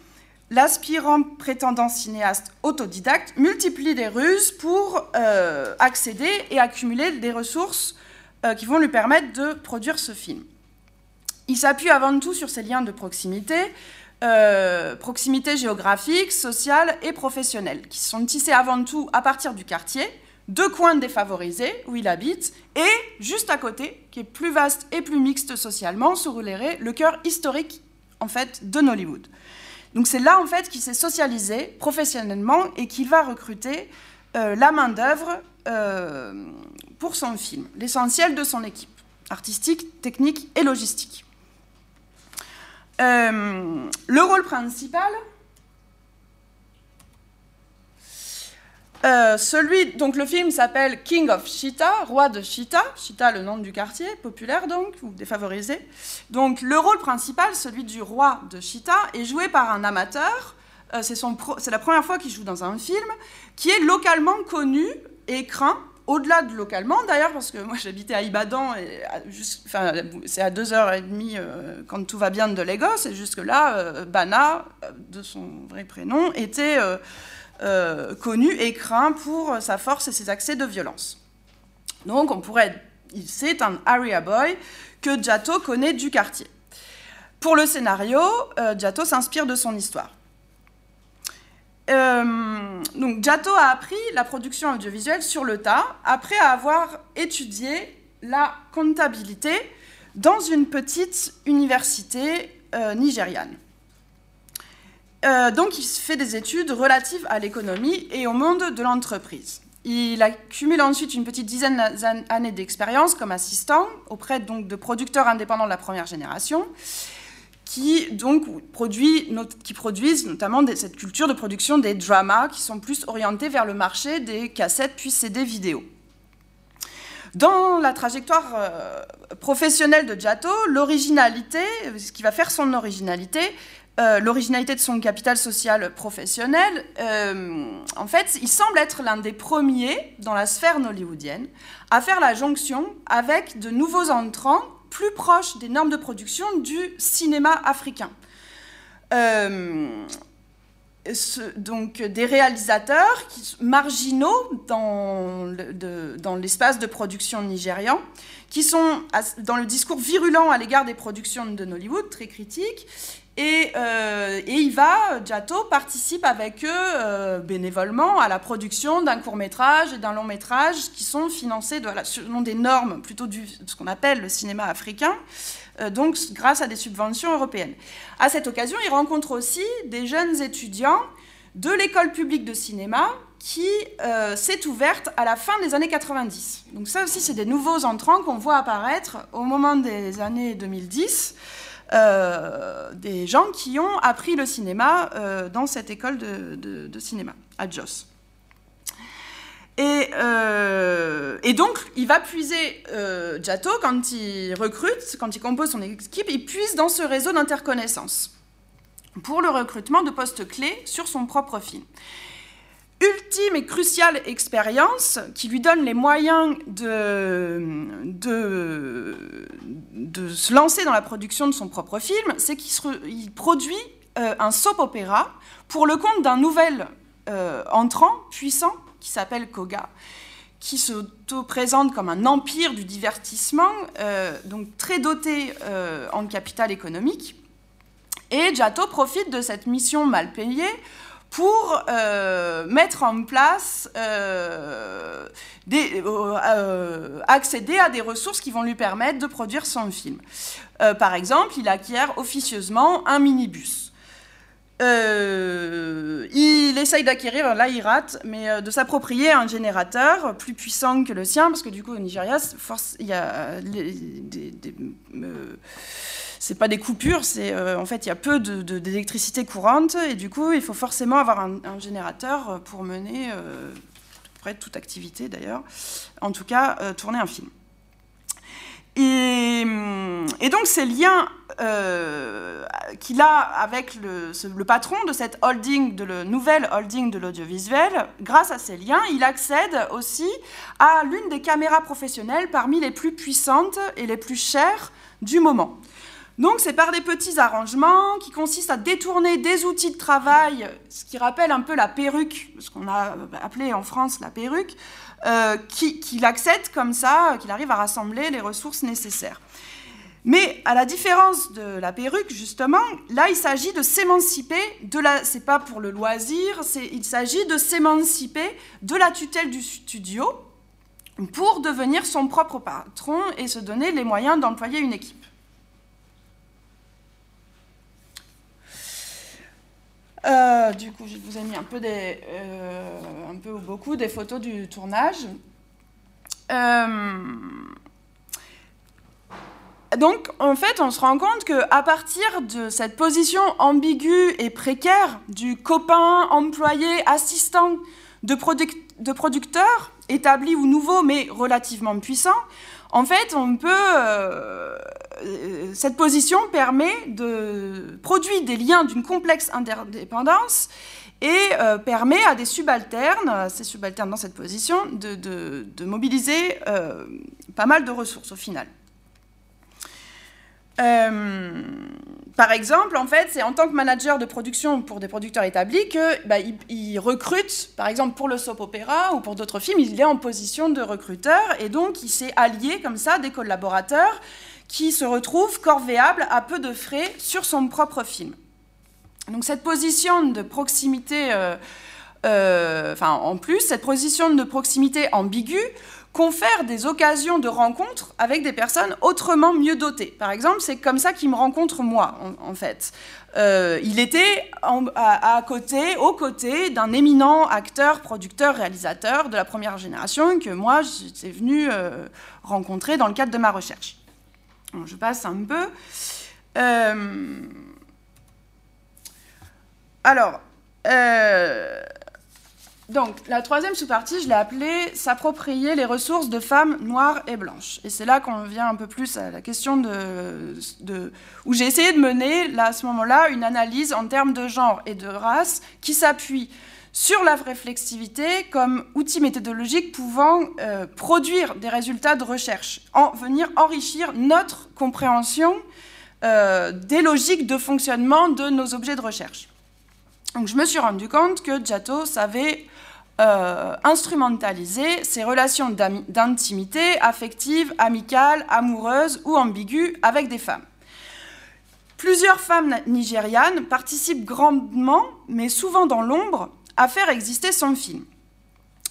l'aspirant prétendant cinéaste autodidacte multiplie des ruses pour euh, accéder et accumuler des ressources euh, qui vont lui permettre de produire ce film. Il s'appuie avant tout sur ses liens de proximité, euh, proximité géographique, sociale et professionnelle, qui sont tissés avant tout à partir du quartier, deux coins défavorisés où il habite, et juste à côté, qui est plus vaste et plus mixte socialement, roulerait le cœur historique en fait de Nollywood. Donc c'est là en fait qu'il s'est socialisé professionnellement et qu'il va recruter euh, la main d'œuvre euh, pour son film, l'essentiel de son équipe artistique, technique et logistique. Euh, le rôle principal, euh, celui, donc le film s'appelle King of Chita, roi de Chita, Chita le nom du quartier, populaire donc, ou défavorisé. Donc le rôle principal, celui du roi de Chita, est joué par un amateur. Euh, c'est la première fois qu'il joue dans un film, qui est localement connu et craint au-delà de localement d'ailleurs, parce que moi j'habitais à Ibadan, enfin, c'est à 2h30 euh, quand tout va bien de Lagos, et jusque-là, euh, Bana, de son vrai prénom, était connu et craint pour sa force et ses accès de violence. Donc on pourrait, c'est un area boy que Jato connaît du quartier. Pour le scénario, Jato s'inspire de son histoire. Euh, donc Jato a appris la production audiovisuelle sur le tas après avoir étudié la comptabilité dans une petite université euh, nigériane. Euh, donc il fait des études relatives à l'économie et au monde de l'entreprise. Il accumule ensuite une petite dizaine d'années d'expérience comme assistant auprès donc, de producteurs indépendants de la première génération qui donc qui produisent notamment cette culture de production des dramas qui sont plus orientés vers le marché des cassettes puis CD vidéo. Dans la trajectoire euh, professionnelle de Giato, l'originalité, ce qui va faire son originalité, euh, l'originalité de son capital social professionnel, euh, en fait, il semble être l'un des premiers dans la sphère hollywoodienne à faire la jonction avec de nouveaux entrants plus proche des normes de production du cinéma africain. Euh, donc des réalisateurs qui, marginaux dans, l'espace de production nigérian, qui sont dans le discours virulent à l'égard des productions de Nollywood, très critiques, euh, et, participe avec eux euh, bénévolement à la production d'un court métrage et d'un long métrage qui sont financés de, selon des normes plutôt du ce qu'on appelle le cinéma africain, euh, donc grâce à des subventions européennes. À cette occasion, il rencontre aussi des jeunes étudiants de l'école publique de cinéma qui s'est ouverte à la fin des années 90. Donc ça aussi, c'est des nouveaux entrants qu'on voit apparaître au moment des années 2010. Euh, des gens qui ont appris le cinéma euh, dans cette école de, cinéma à Jos. Et, euh, et, donc, il va puiser Jato quand il recrute, quand il compose son équipe, il puise dans ce réseau d'interconnaissance pour le recrutement de postes clés sur son propre film ultime et cruciale expérience qui lui donne les moyens de, se lancer dans la production de son propre film, c'est qu'il produit euh, un soap opéra pour le compte d'un nouvel euh, entrant puissant qui s'appelle Koga, qui se présente comme un empire du divertissement, euh, donc très doté en capital économique. Et Jato profite de cette mission mal payée pour mettre en place, des, accéder à des ressources qui vont lui permettre de produire son film. par exemple, il acquiert officieusement un minibus. Euh, il essaye d'acquérir, là il rate, mais euh, de s'approprier un générateur plus puissant que le sien, parce que du coup au Nigeria, il y a des, euh, c'est pas des coupures, c'est en fait il y a peu d'électricité courante, et du coup il faut forcément avoir un, générateur pour mener, près toute activité d'ailleurs, en tout cas tourner un film. Et, donc ces liens euh, qu'il a avec le, patron de cette holding, de la nouvelle holding de l'audiovisuel, grâce à ces liens, il accède aussi à l'une des caméras professionnelles parmi les plus puissantes et les plus chères du moment. Donc c'est par des petits arrangements qui consistent à détourner des outils de travail, ce qui rappelle un peu la perruque, ce qu'on a appelé en France la perruque, euh, qu'il accède comme ça, qu'il arrive à rassembler les ressources nécessaires. Mais à la différence de la perruque, justement, là, il s'agit de s'émanciper de la. C'est pas pour le loisir, il s'agit de s'émanciper de la tutelle du studio pour devenir son propre patron et se donner les moyens d'employer une équipe. Euh, du coup, je vous ai mis un peu, des, euh, un peu ou beaucoup des photos du tournage. Euh, donc, en fait, on se rend compte qu'à partir de cette position ambiguë et précaire du copain, employé, assistant de, de producteur, établi ou nouveau, mais relativement puissant, en fait, on peut, cette position permet de produire des liens d'une complexe interdépendance et euh, permet à des subalternes, ces subalternes dans cette position, de, mobiliser euh, pas mal de ressources au final. Euh, par exemple, en fait, c'est en tant que manager de production pour des producteurs établis que bah, il, recrute, par exemple pour le soap opéra ou pour d'autres films, il est en position de recruteur et donc il s'est allié comme ça des collaborateurs qui se retrouvent corvéables à peu de frais sur son propre film. Donc cette position de proximité, euh, euh, enfin en plus, cette position de proximité ambiguë confère des occasions de rencontre avec des personnes autrement mieux dotées. Par exemple, c'est comme ça qu'il me rencontre moi, en, fait. Euh, il était à, côté, aux côtés d'un éminent acteur, producteur, réalisateur de la première génération que moi, j'étais venu rencontrer dans le cadre de ma recherche. Je passe un peu. Euh, alors, donc, la troisième sous-partie, je l'ai appelée S'approprier les ressources de femmes noires et blanches. Et c'est là qu'on vient un peu plus à la question de. où j'ai essayé de mener, là, à ce moment-là, une analyse en termes de genre et de race qui s'appuie sur la réflexivité comme outil méthodologique pouvant euh, produire des résultats de recherche, en, venir enrichir notre compréhension euh, des logiques de fonctionnement de nos objets de recherche. Donc je me suis rendu compte que Giotto savait euh, instrumentaliser ces relations d'intimité affective, amicale, amoureuse ou ambiguë avec des femmes. Plusieurs femmes nigérianes participent grandement, mais souvent dans l'ombre, à faire exister son film.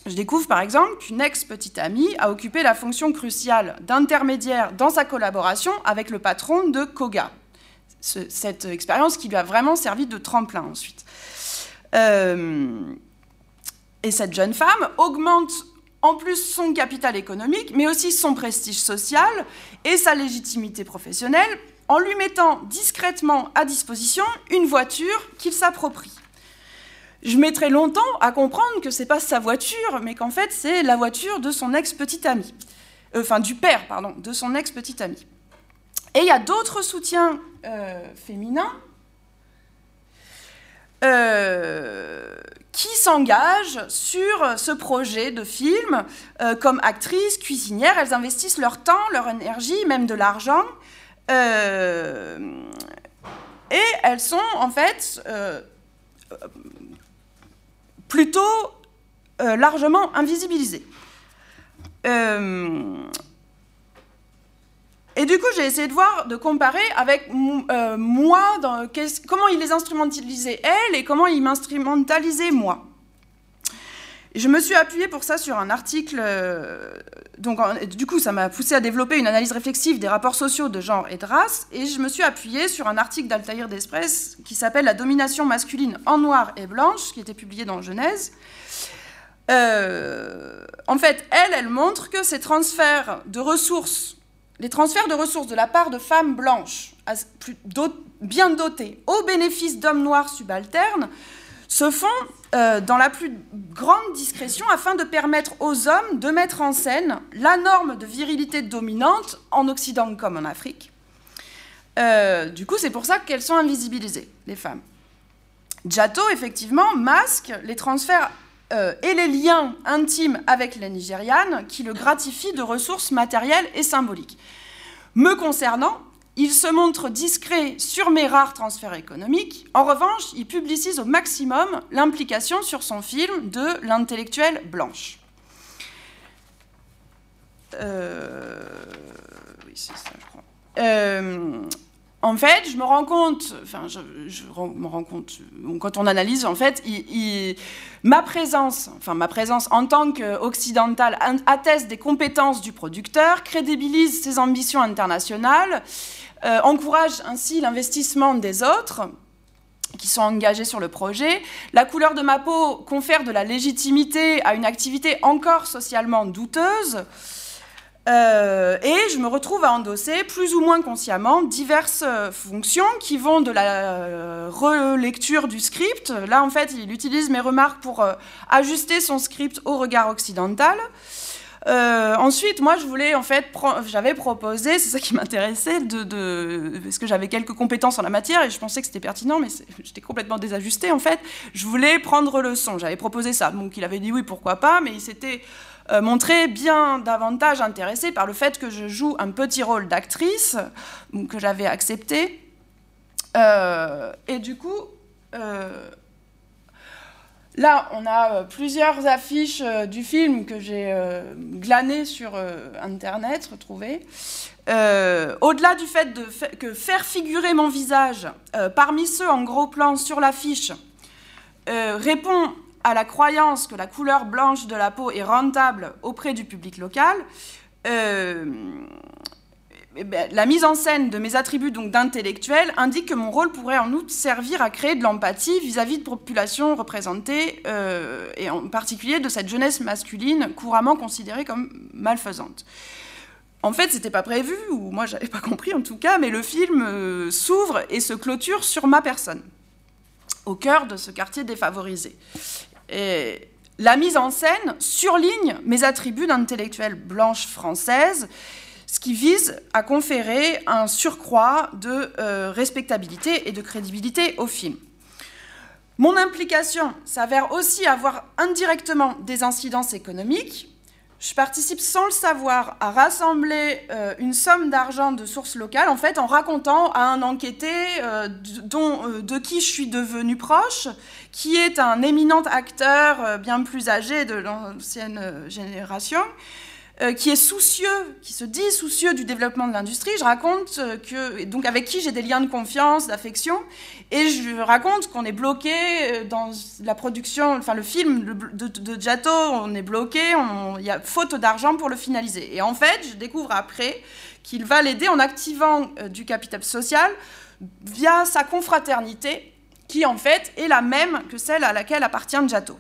Je découvre par exemple qu'une ex-petite amie a occupé la fonction cruciale d'intermédiaire dans sa collaboration avec le patron de Koga. cette expérience qui lui a vraiment servi de tremplin ensuite. Euh, et cette jeune femme augmente en plus son capital économique, mais aussi son prestige social et sa légitimité professionnelle en lui mettant discrètement à disposition une voiture qu'il s'approprie. Je mettrai longtemps à comprendre que c'est pas sa voiture, mais qu'en fait c'est la voiture de son ex-petite amie. Euh, enfin, du père, pardon, de son ex-petite amie. Et il y a d'autres soutiens euh, féminins euh, qui s'engagent sur ce projet de film comme actrices, cuisinières. Elles investissent leur temps, leur énergie, même de l'argent. Et elles sont en fait plutôt largement invisibilisées. Et du coup, j'ai essayé de voir, de comparer avec euh, moi, comment il les instrumentalisait elle et comment il m'instrumentalisait moi. Je me suis appuyée pour ça sur un article. Euh, donc, du coup, ça m'a poussé à développer une analyse réflexive des rapports sociaux de genre et de race. Et je me suis appuyée sur un article d'Altaïr Despres qui s'appelle La domination masculine en noir et blanche, qui était publié dans Genèse. Euh, en fait, elle, elle montre que ces transferts de ressources les transferts de ressources de la part de femmes blanches bien dotées au bénéfice d'hommes noirs subalternes se font euh, dans la plus grande discrétion afin de permettre aux hommes de mettre en scène la norme de virilité dominante en Occident comme en Afrique. Euh, du coup, c'est pour ça qu'elles sont invisibilisées, les femmes. Jato, effectivement, masque les transferts euh, et les liens intimes avec les Nigérianes qui le gratifient de ressources matérielles et symboliques. Me concernant, il se montre discret sur mes rares transferts économiques. En revanche, il publicise au maximum l'implication sur son film de l'intellectuelle blanche. Euh, oui, c'est ça, je crois. Euh, en fait, je me rends compte, enfin, je, me rends compte, quand on analyse, en fait, ma présence, enfin, ma présence en tant qu'occidentale atteste des compétences du producteur, crédibilise ses ambitions internationales, euh, encourage ainsi l'investissement des autres qui sont engagés sur le projet. La couleur de ma peau confère de la légitimité à une activité encore socialement douteuse. Euh, et je me retrouve à endosser plus ou moins consciemment diverses euh, fonctions qui vont de la euh, relecture du script. Là, en fait, il utilise mes remarques pour ajuster son script au regard occidental. ensuite, moi, je voulais, en fait, j'avais proposé, c'est ça qui m'intéressait, parce que j'avais quelques compétences en la matière et je pensais que c'était pertinent, mais j'étais complètement désajustée, en fait. Je voulais prendre le son. J'avais proposé ça. Donc, il avait dit oui, pourquoi pas, mais il s'était euh, montré bien davantage intéressé par le fait que je joue un petit rôle d'actrice, que j'avais accepté. Euh, et du coup, euh, là, on a plusieurs affiches du film que j'ai glanées sur Internet, retrouvées. Au-delà du fait de que faire figurer mon visage parmi ceux en gros plan sur l'affiche répond à la croyance que la couleur blanche de la peau est rentable auprès du public local, euh, eh ben, la mise en scène de mes attributs donc d'intellectuel indique que mon rôle pourrait en outre servir à créer de l'empathie vis-à-vis de populations représentées, euh, et en particulier de cette jeunesse masculine couramment considérée comme malfaisante. En fait, c'était pas prévu, ou moi j'avais pas compris en tout cas, mais le film euh, s'ouvre et se clôture sur ma personne, au cœur de ce quartier défavorisé la mise en scène surligne mes attributs d'intellectuelle blanche française, ce qui vise à conférer un surcroît de euh, respectabilité et de crédibilité au film. Mon implication s'avère aussi avoir indirectement des incidences économiques, je participe sans le savoir à rassembler euh, une somme d'argent de sources locales, en fait, en racontant à un enquêté euh, dont, euh, de qui je suis devenue proche, qui est un éminent acteur bien plus âgé de l'ancienne génération, euh, qui est soucieux, qui se dit soucieux du développement de l'industrie. Je raconte euh, que, donc avec qui j'ai des liens de confiance, d'affection, et je raconte qu'on est bloqué euh, dans la production, enfin le film de, Giotto, on est bloqué, il y a faute d'argent pour le finaliser. Et en fait, je découvre après qu'il va l'aider en activant du capital social via sa confraternité, qui en fait est la même que celle à laquelle appartient Giotto.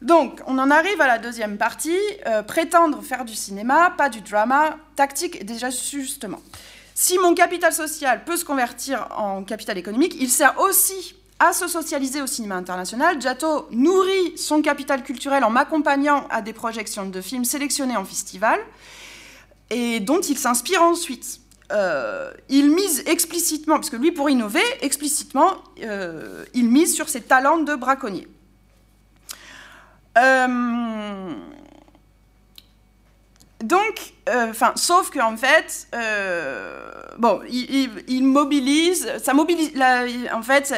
Donc, on en arrive à la deuxième partie, euh, prétendre faire du cinéma, pas du drama, tactique déjà justement. Si mon capital social peut se convertir en capital économique, il sert aussi à se socialiser au cinéma international. Giotto nourrit son capital culturel en m'accompagnant à des projections de films sélectionnés en festival et dont il s'inspire ensuite. Euh, il mise explicitement, parce que lui, pour innover, explicitement, euh, il mise sur ses talents de braconnier. Donc, euh, enfin, sauf qu'en fait, euh, bon, il, mobilise, en fait,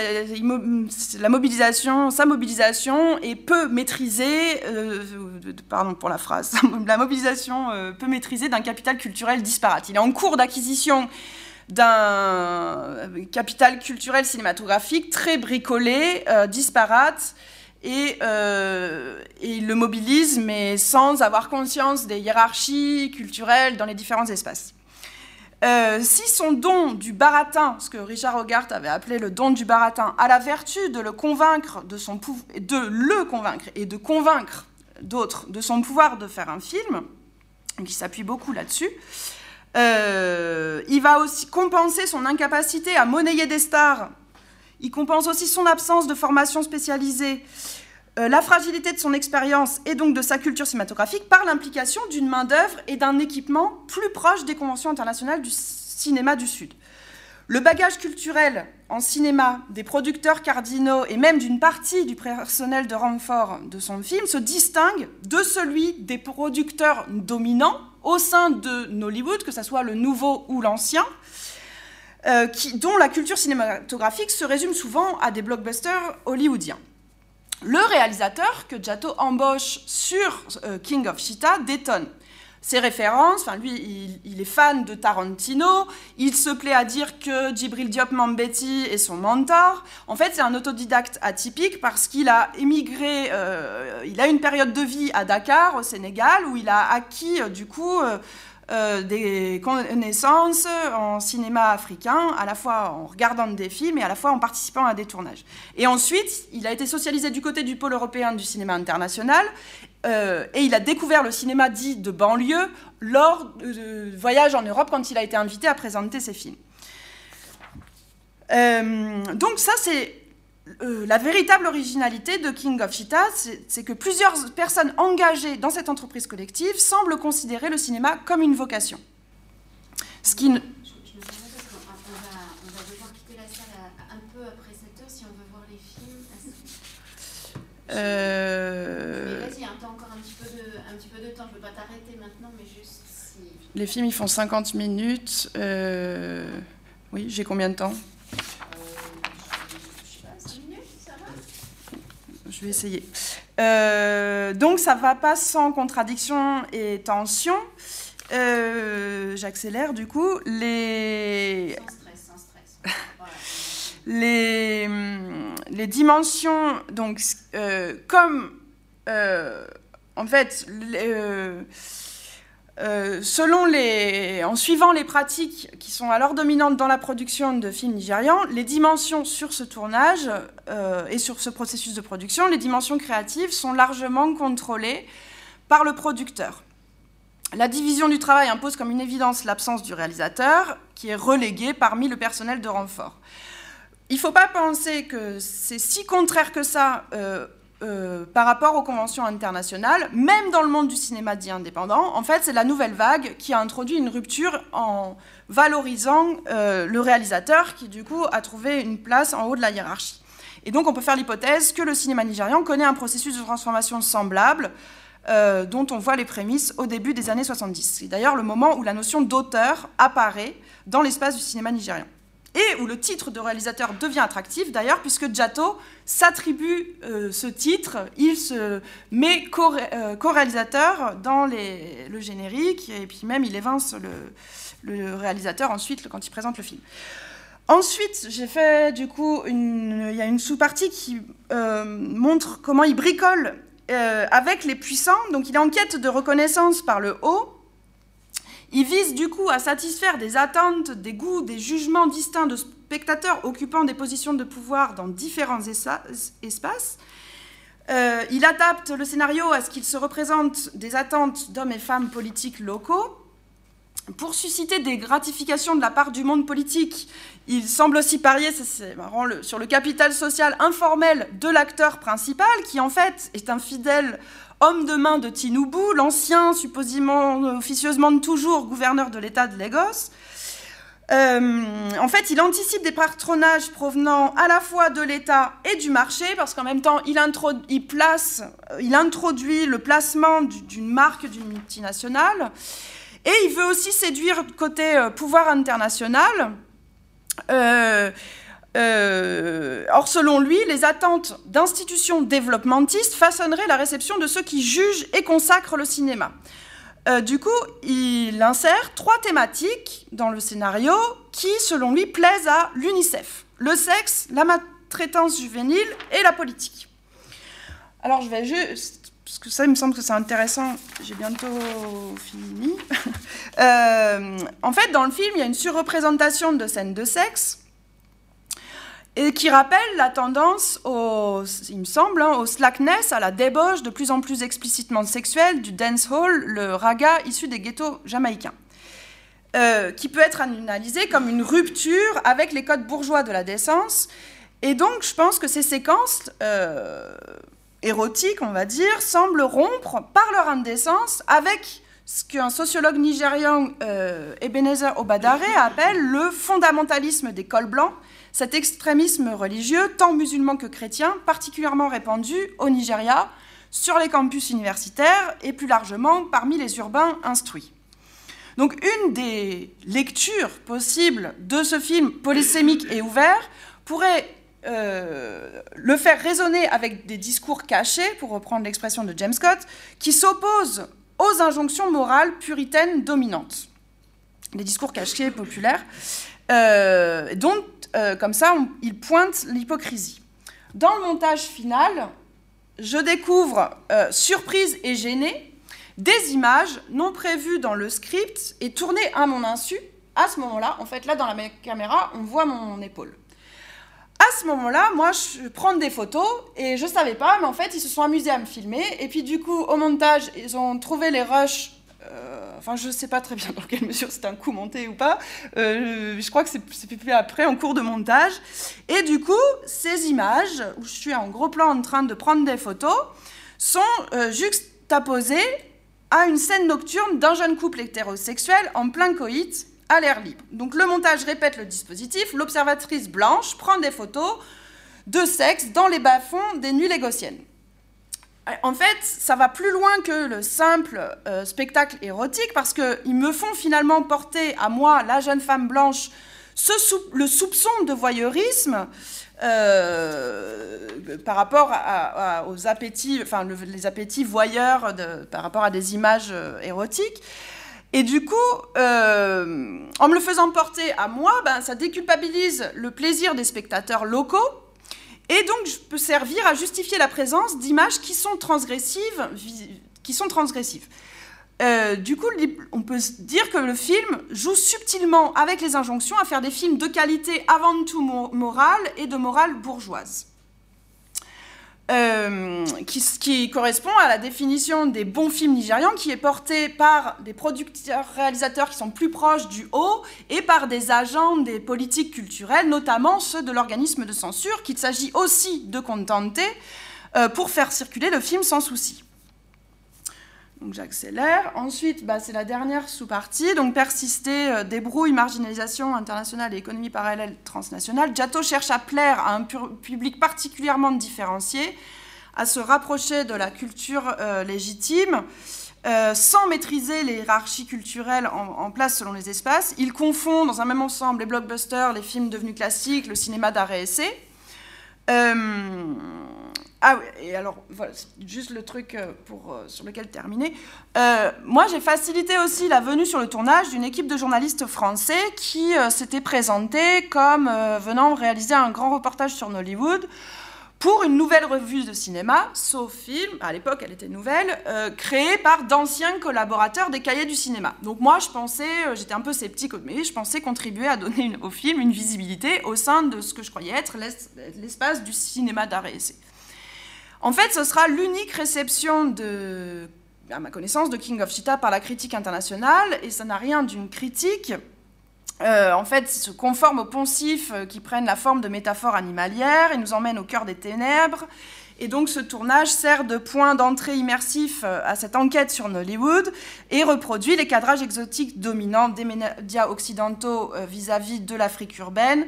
la mobilisation, sa mobilisation est peu maîtrisée, euh, pardon pour la phrase, la mobilisation peu maîtrisée d'un capital culturel disparate. Il est en cours d'acquisition d'un capital culturel cinématographique très bricolé, disparate, euh, et, il le mobilise, mais sans avoir conscience des hiérarchies culturelles dans les différents espaces. Euh, si son don du baratin, ce que Richard Hogarth avait appelé le don du baratin, a la vertu de le convaincre de son de le convaincre et de convaincre d'autres de son pouvoir de faire un film, qui s'appuie beaucoup là-dessus, euh, il va aussi compenser son incapacité à monnayer des stars il compense aussi son absence de formation spécialisée, euh, la fragilité de son expérience et donc de sa culture cinématographique par l'implication d'une main-d'œuvre et d'un équipement plus proche des conventions internationales du cinéma du Sud. Le bagage culturel en cinéma des producteurs cardinaux et même d'une partie du personnel de renfort de son film se distingue de celui des producteurs dominants au sein de Nollywood, que ce soit le nouveau ou l'ancien, euh, dont la culture cinématographique se résume souvent à des blockbusters hollywoodiens. Le réalisateur que Giotto embauche sur euh, King of Cheetah détonne. Ses références, enfin lui, il, est fan de Tarantino, il se plaît à dire que Djibril Diop Mambeti est son mentor. En fait, c'est un autodidacte atypique parce qu'il a émigré, euh, il a une période de vie à Dakar, au Sénégal, où il a acquis du coup euh, des connaissances en cinéma africain, à la fois en regardant des films et à la fois en participant à des tournages. Et ensuite, il a été socialisé du côté du pôle européen du cinéma international euh, et il a découvert le cinéma dit de banlieue lors de, voyages en Europe quand il a été invité à présenter ses films. Euh, donc ça, c'est euh, la véritable originalité de King of Cheetah, c'est que plusieurs personnes engagées dans cette entreprise collective semblent considérer le cinéma comme une vocation. Ce qui ne... Euh... vas-y, hein, t'as encore un petit, peu de, un petit peu de temps. Je ne veux pas t'arrêter maintenant, mais juste si... Les films, ils font 50 minutes. Euh... Oui, j'ai combien de temps? Je vais essayer. Euh, donc ça ne va pas sans contradiction et tension. Euh, j'accélère du coup. Les... Sans stress, sans stress. les, les, dimensions, donc euh, comme en fait, euh, en suivant les pratiques qui sont alors dominantes dans la production de films nigérians, les dimensions sur ce tournage euh, et sur ce processus de production, les dimensions créatives sont largement contrôlées par le producteur. La division du travail impose comme une évidence l'absence du réalisateur, qui est relégué parmi le personnel de renfort. Il ne faut pas penser que c'est si contraire que ça euh, euh, par rapport aux conventions internationales, même dans le monde du cinéma dit indépendant, en fait, c'est la nouvelle vague qui a introduit une rupture en valorisant euh, le réalisateur qui, du coup, a trouvé une place en haut de la hiérarchie. Et donc, on peut faire l'hypothèse que le cinéma nigérian connaît un processus de transformation semblable, euh, dont on voit les prémices au début des années 70. C'est d'ailleurs le moment où la notion d'auteur apparaît dans l'espace du cinéma nigérian et où le titre de réalisateur devient attractif d'ailleurs, puisque Giotto s'attribue euh, ce titre, il se met euh, co-réalisateur dans le générique, et puis même il évince le, réalisateur ensuite quand il présente le film. Ensuite, j'ai fait du coup, il y a une sous-partie qui euh, montre comment il bricole avec les puissants, donc il est en quête de reconnaissance par le haut, il vise du coup à satisfaire des attentes, des goûts, des jugements distincts de spectateurs occupant des positions de pouvoir dans différents espaces. Euh, il adapte le scénario à ce qu'il se représente des attentes d'hommes et femmes politiques locaux. Pour susciter des gratifications de la part du monde politique, il semble aussi parier, sur le capital social informel de l'acteur principal, qui en fait est un fidèle homme de main de Tinubu, l'ancien, supposément, officieusement toujours gouverneur de l'État de Lagos. Euh, en fait, il anticipe des patronages provenant à la fois de l'État et du marché, parce qu'en même temps, il, il, place, euh, il introduit le placement d'une marque d'une multinationale, et il veut aussi séduire côté euh, pouvoir international. Or, selon lui, les attentes d'institutions développementistes façonneraient la réception de ceux qui jugent et consacrent le cinéma. Euh, du coup, il insère trois thématiques dans le scénario qui, selon lui, plaisent à l'UNICEF. Le sexe, la maltraitance juvénile et la politique. Alors, je vais juste, parce que ça, il me semble que c'est intéressant, j'ai bientôt fini. Euh, en fait, dans le film, il y a une surreprésentation de scènes de sexe et qui rappelle la tendance, il me semble, hein, au slackness, à la débauche de plus en plus explicitement sexuelle du dancehall, le raga issu des ghettos jamaïcains, euh, qui peut être analysé comme une rupture avec les codes bourgeois de la décence. Et donc, je pense que ces séquences euh, érotiques, on va dire, semblent rompre par leur indécence avec ce qu'un sociologue nigérian, euh, Ebenezer Obadare, appelle le fondamentalisme des cols blancs, cet extrémisme religieux, tant musulman que chrétien, particulièrement répandu au Nigeria, sur les campus universitaires et plus largement parmi les urbains instruits. Donc une des lectures possibles de ce film polysémique et ouvert pourrait euh, le faire résonner avec des discours cachés, pour reprendre l'expression de James Scott, qui s'opposent aux injonctions morales puritaines dominantes. Les discours cachés populaires, euh, dont euh, comme ça, il pointe l'hypocrisie. Dans le montage final, je découvre, euh, surprise et gênée, des images non prévues dans le script et tournées à mon insu. À ce moment-là, en fait, là, dans la caméra, on voit mon épaule. À ce moment-là, moi, je prends des photos et je savais pas, mais en fait, ils se sont amusés à me filmer. Et puis, du coup, au montage, ils ont trouvé les rushs euh, enfin, je ne sais pas très bien dans quelle mesure c'est un coup monté ou pas. Euh, je crois que c'est fait après, en cours de montage. Et du coup, ces images, où je suis en gros plan en train de prendre des photos, sont euh, juxtaposées à une scène nocturne d'un jeune couple hétérosexuel en plein coït à l'air libre. Donc le montage répète le dispositif, l'observatrice blanche prend des photos de sexe dans les bas-fonds des nuits légociennes. En fait, ça va plus loin que le simple euh, spectacle érotique parce qu'ils me font finalement porter à moi, la jeune femme blanche, le soupçon de voyeurisme euh, par rapport aux appétits, enfin les appétits voyeurs par rapport à des images euh, érotiques. Et du coup, en me le faisant porter à moi, ben, ça déculpabilise le plaisir des spectateurs locaux et donc, je peux servir à justifier la présence d'images qui sont transgressives. Qui sont transgressives. Euh, du coup, on peut dire que le film joue subtilement avec les injonctions à faire des films de qualité avant tout morale et de morale bourgeoise. Euh, qui, correspond à la définition des bons films nigérians, qui est portée par des producteurs-réalisateurs qui sont plus proches du haut et par des agents des politiques culturelles, notamment ceux de l'organisme de censure, qu'il s'agit aussi de contenter euh, pour faire circuler le film sans souci. Donc j'accélère. Ensuite, bah, c'est la dernière sous-partie. Donc persister, euh, débrouille, marginalisation internationale et économie parallèle transnationale. Giotto cherche à plaire à un public particulièrement différencié, à se rapprocher de la culture euh, légitime. Euh, sans maîtriser les hiérarchies culturelles en, en, place selon les espaces. Il confond dans un même ensemble les blockbusters, les films devenus classiques, le cinéma d'art et essai. Ah oui, et alors, voilà, juste le truc euh, pour, euh, sur lequel terminer. Euh, moi, j'ai facilité aussi la venue sur le tournage d'une équipe de journalistes français qui s'était présentée comme venant réaliser un grand reportage sur Nollywood pour une nouvelle revue de cinéma, sauf film, à l'époque elle était nouvelle, créée par d'anciens collaborateurs des cahiers du cinéma. Donc moi je pensais, j'étais un peu sceptique, mais je pensais contribuer à donner au film une visibilité au sein de ce que je croyais être l'espace du cinéma d'art et essai. En fait, ce sera l'unique réception de, à ma connaissance, de King of Cheetah par la critique internationale, et ça n'a rien d'une critique. Euh, en fait, se conforme aux poncifs euh, qui prennent la forme de métaphores animalières et nous emmènent au cœur des ténèbres Et donc ce tournage sert de point d'entrée immersif euh, à cette enquête sur Nollywood et reproduit les cadrages exotiques dominants des médias occidentaux vis-à-vis de l'Afrique urbaine.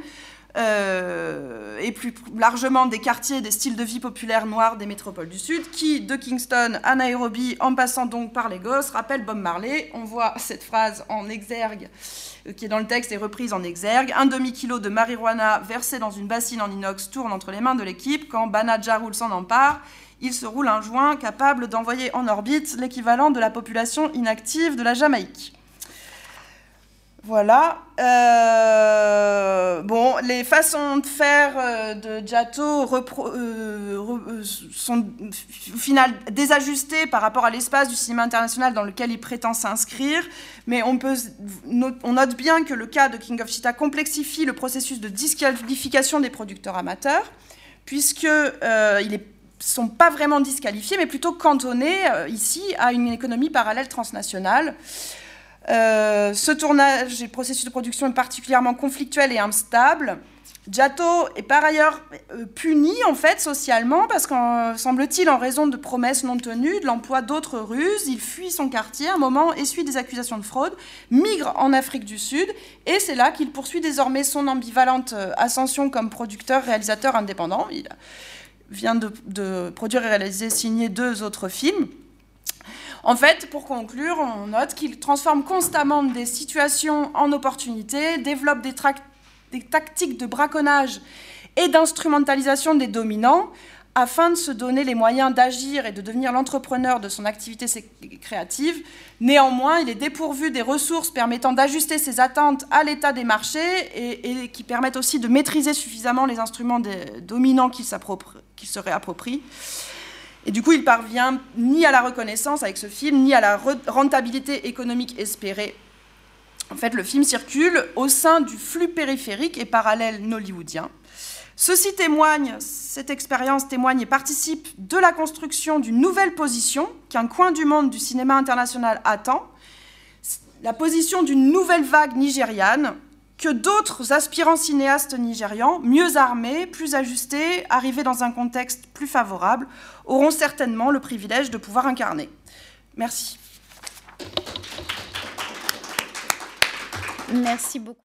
Euh, et plus largement des quartiers, des styles de vie populaires noirs des métropoles du Sud, qui, de Kingston à Nairobi, en passant donc par Lagos, rappellent Bob Marley. On voit cette phrase en exergue, euh, qui est dans le texte et reprise en exergue. Un demi-kilo de marijuana versé dans une bassine en inox tourne entre les mains de l'équipe. Quand Bana Jarul s'en empare, il se roule un joint capable d'envoyer en orbite l'équivalent de la population inactive de la Jamaïque. Voilà. Euh, bon, les façons de faire euh, de Giotto euh, sont au final désajustées par rapport à l'espace du cinéma international dans lequel il prétend s'inscrire. Mais on, note bien que le cas de King of Cheetah complexifie le processus de disqualification des producteurs amateurs, puisqu'ils ne sont pas vraiment disqualifiés, mais plutôt cantonnés ici à une économie parallèle transnationale. Euh, ce tournage et processus de production est particulièrement conflictuel et instable. Giotto est par ailleurs euh, puni en fait socialement parce qu'en semble-t-il en raison de promesses non tenues, de l'emploi d'autres ruses, il fuit son quartier un moment, essuie des accusations de fraude, migre en Afrique du Sud et c'est là qu'il poursuit désormais son ambivalente euh, ascension comme producteur, réalisateur indépendant. Il vient de, de produire et réaliser, signer deux autres films. En fait, pour conclure, on note qu'il transforme constamment des situations en opportunités, développe des, tactiques de braconnage et d'instrumentalisation des dominants afin de se donner les moyens d'agir et de devenir l'entrepreneur de son activité créative. Néanmoins, il est dépourvu des ressources permettant d'ajuster ses attentes à l'état des marchés et, qui permettent aussi de maîtriser suffisamment les instruments des dominants qu'il se réapproprie. Et du coup, il parvient ni à la reconnaissance avec ce film, ni à la rentabilité économique espérée. En fait, le film circule au sein du flux périphérique et parallèle nollywoodien. Ceci témoigne, cette expérience témoigne et participe de la construction d'une nouvelle position qu'un coin du monde du cinéma international attend, la position d'une nouvelle vague nigériane que d'autres aspirants cinéastes nigérians, mieux armés, plus ajustés, arrivés dans un contexte plus favorable, auront certainement le privilège de pouvoir incarner. Merci. Merci beaucoup.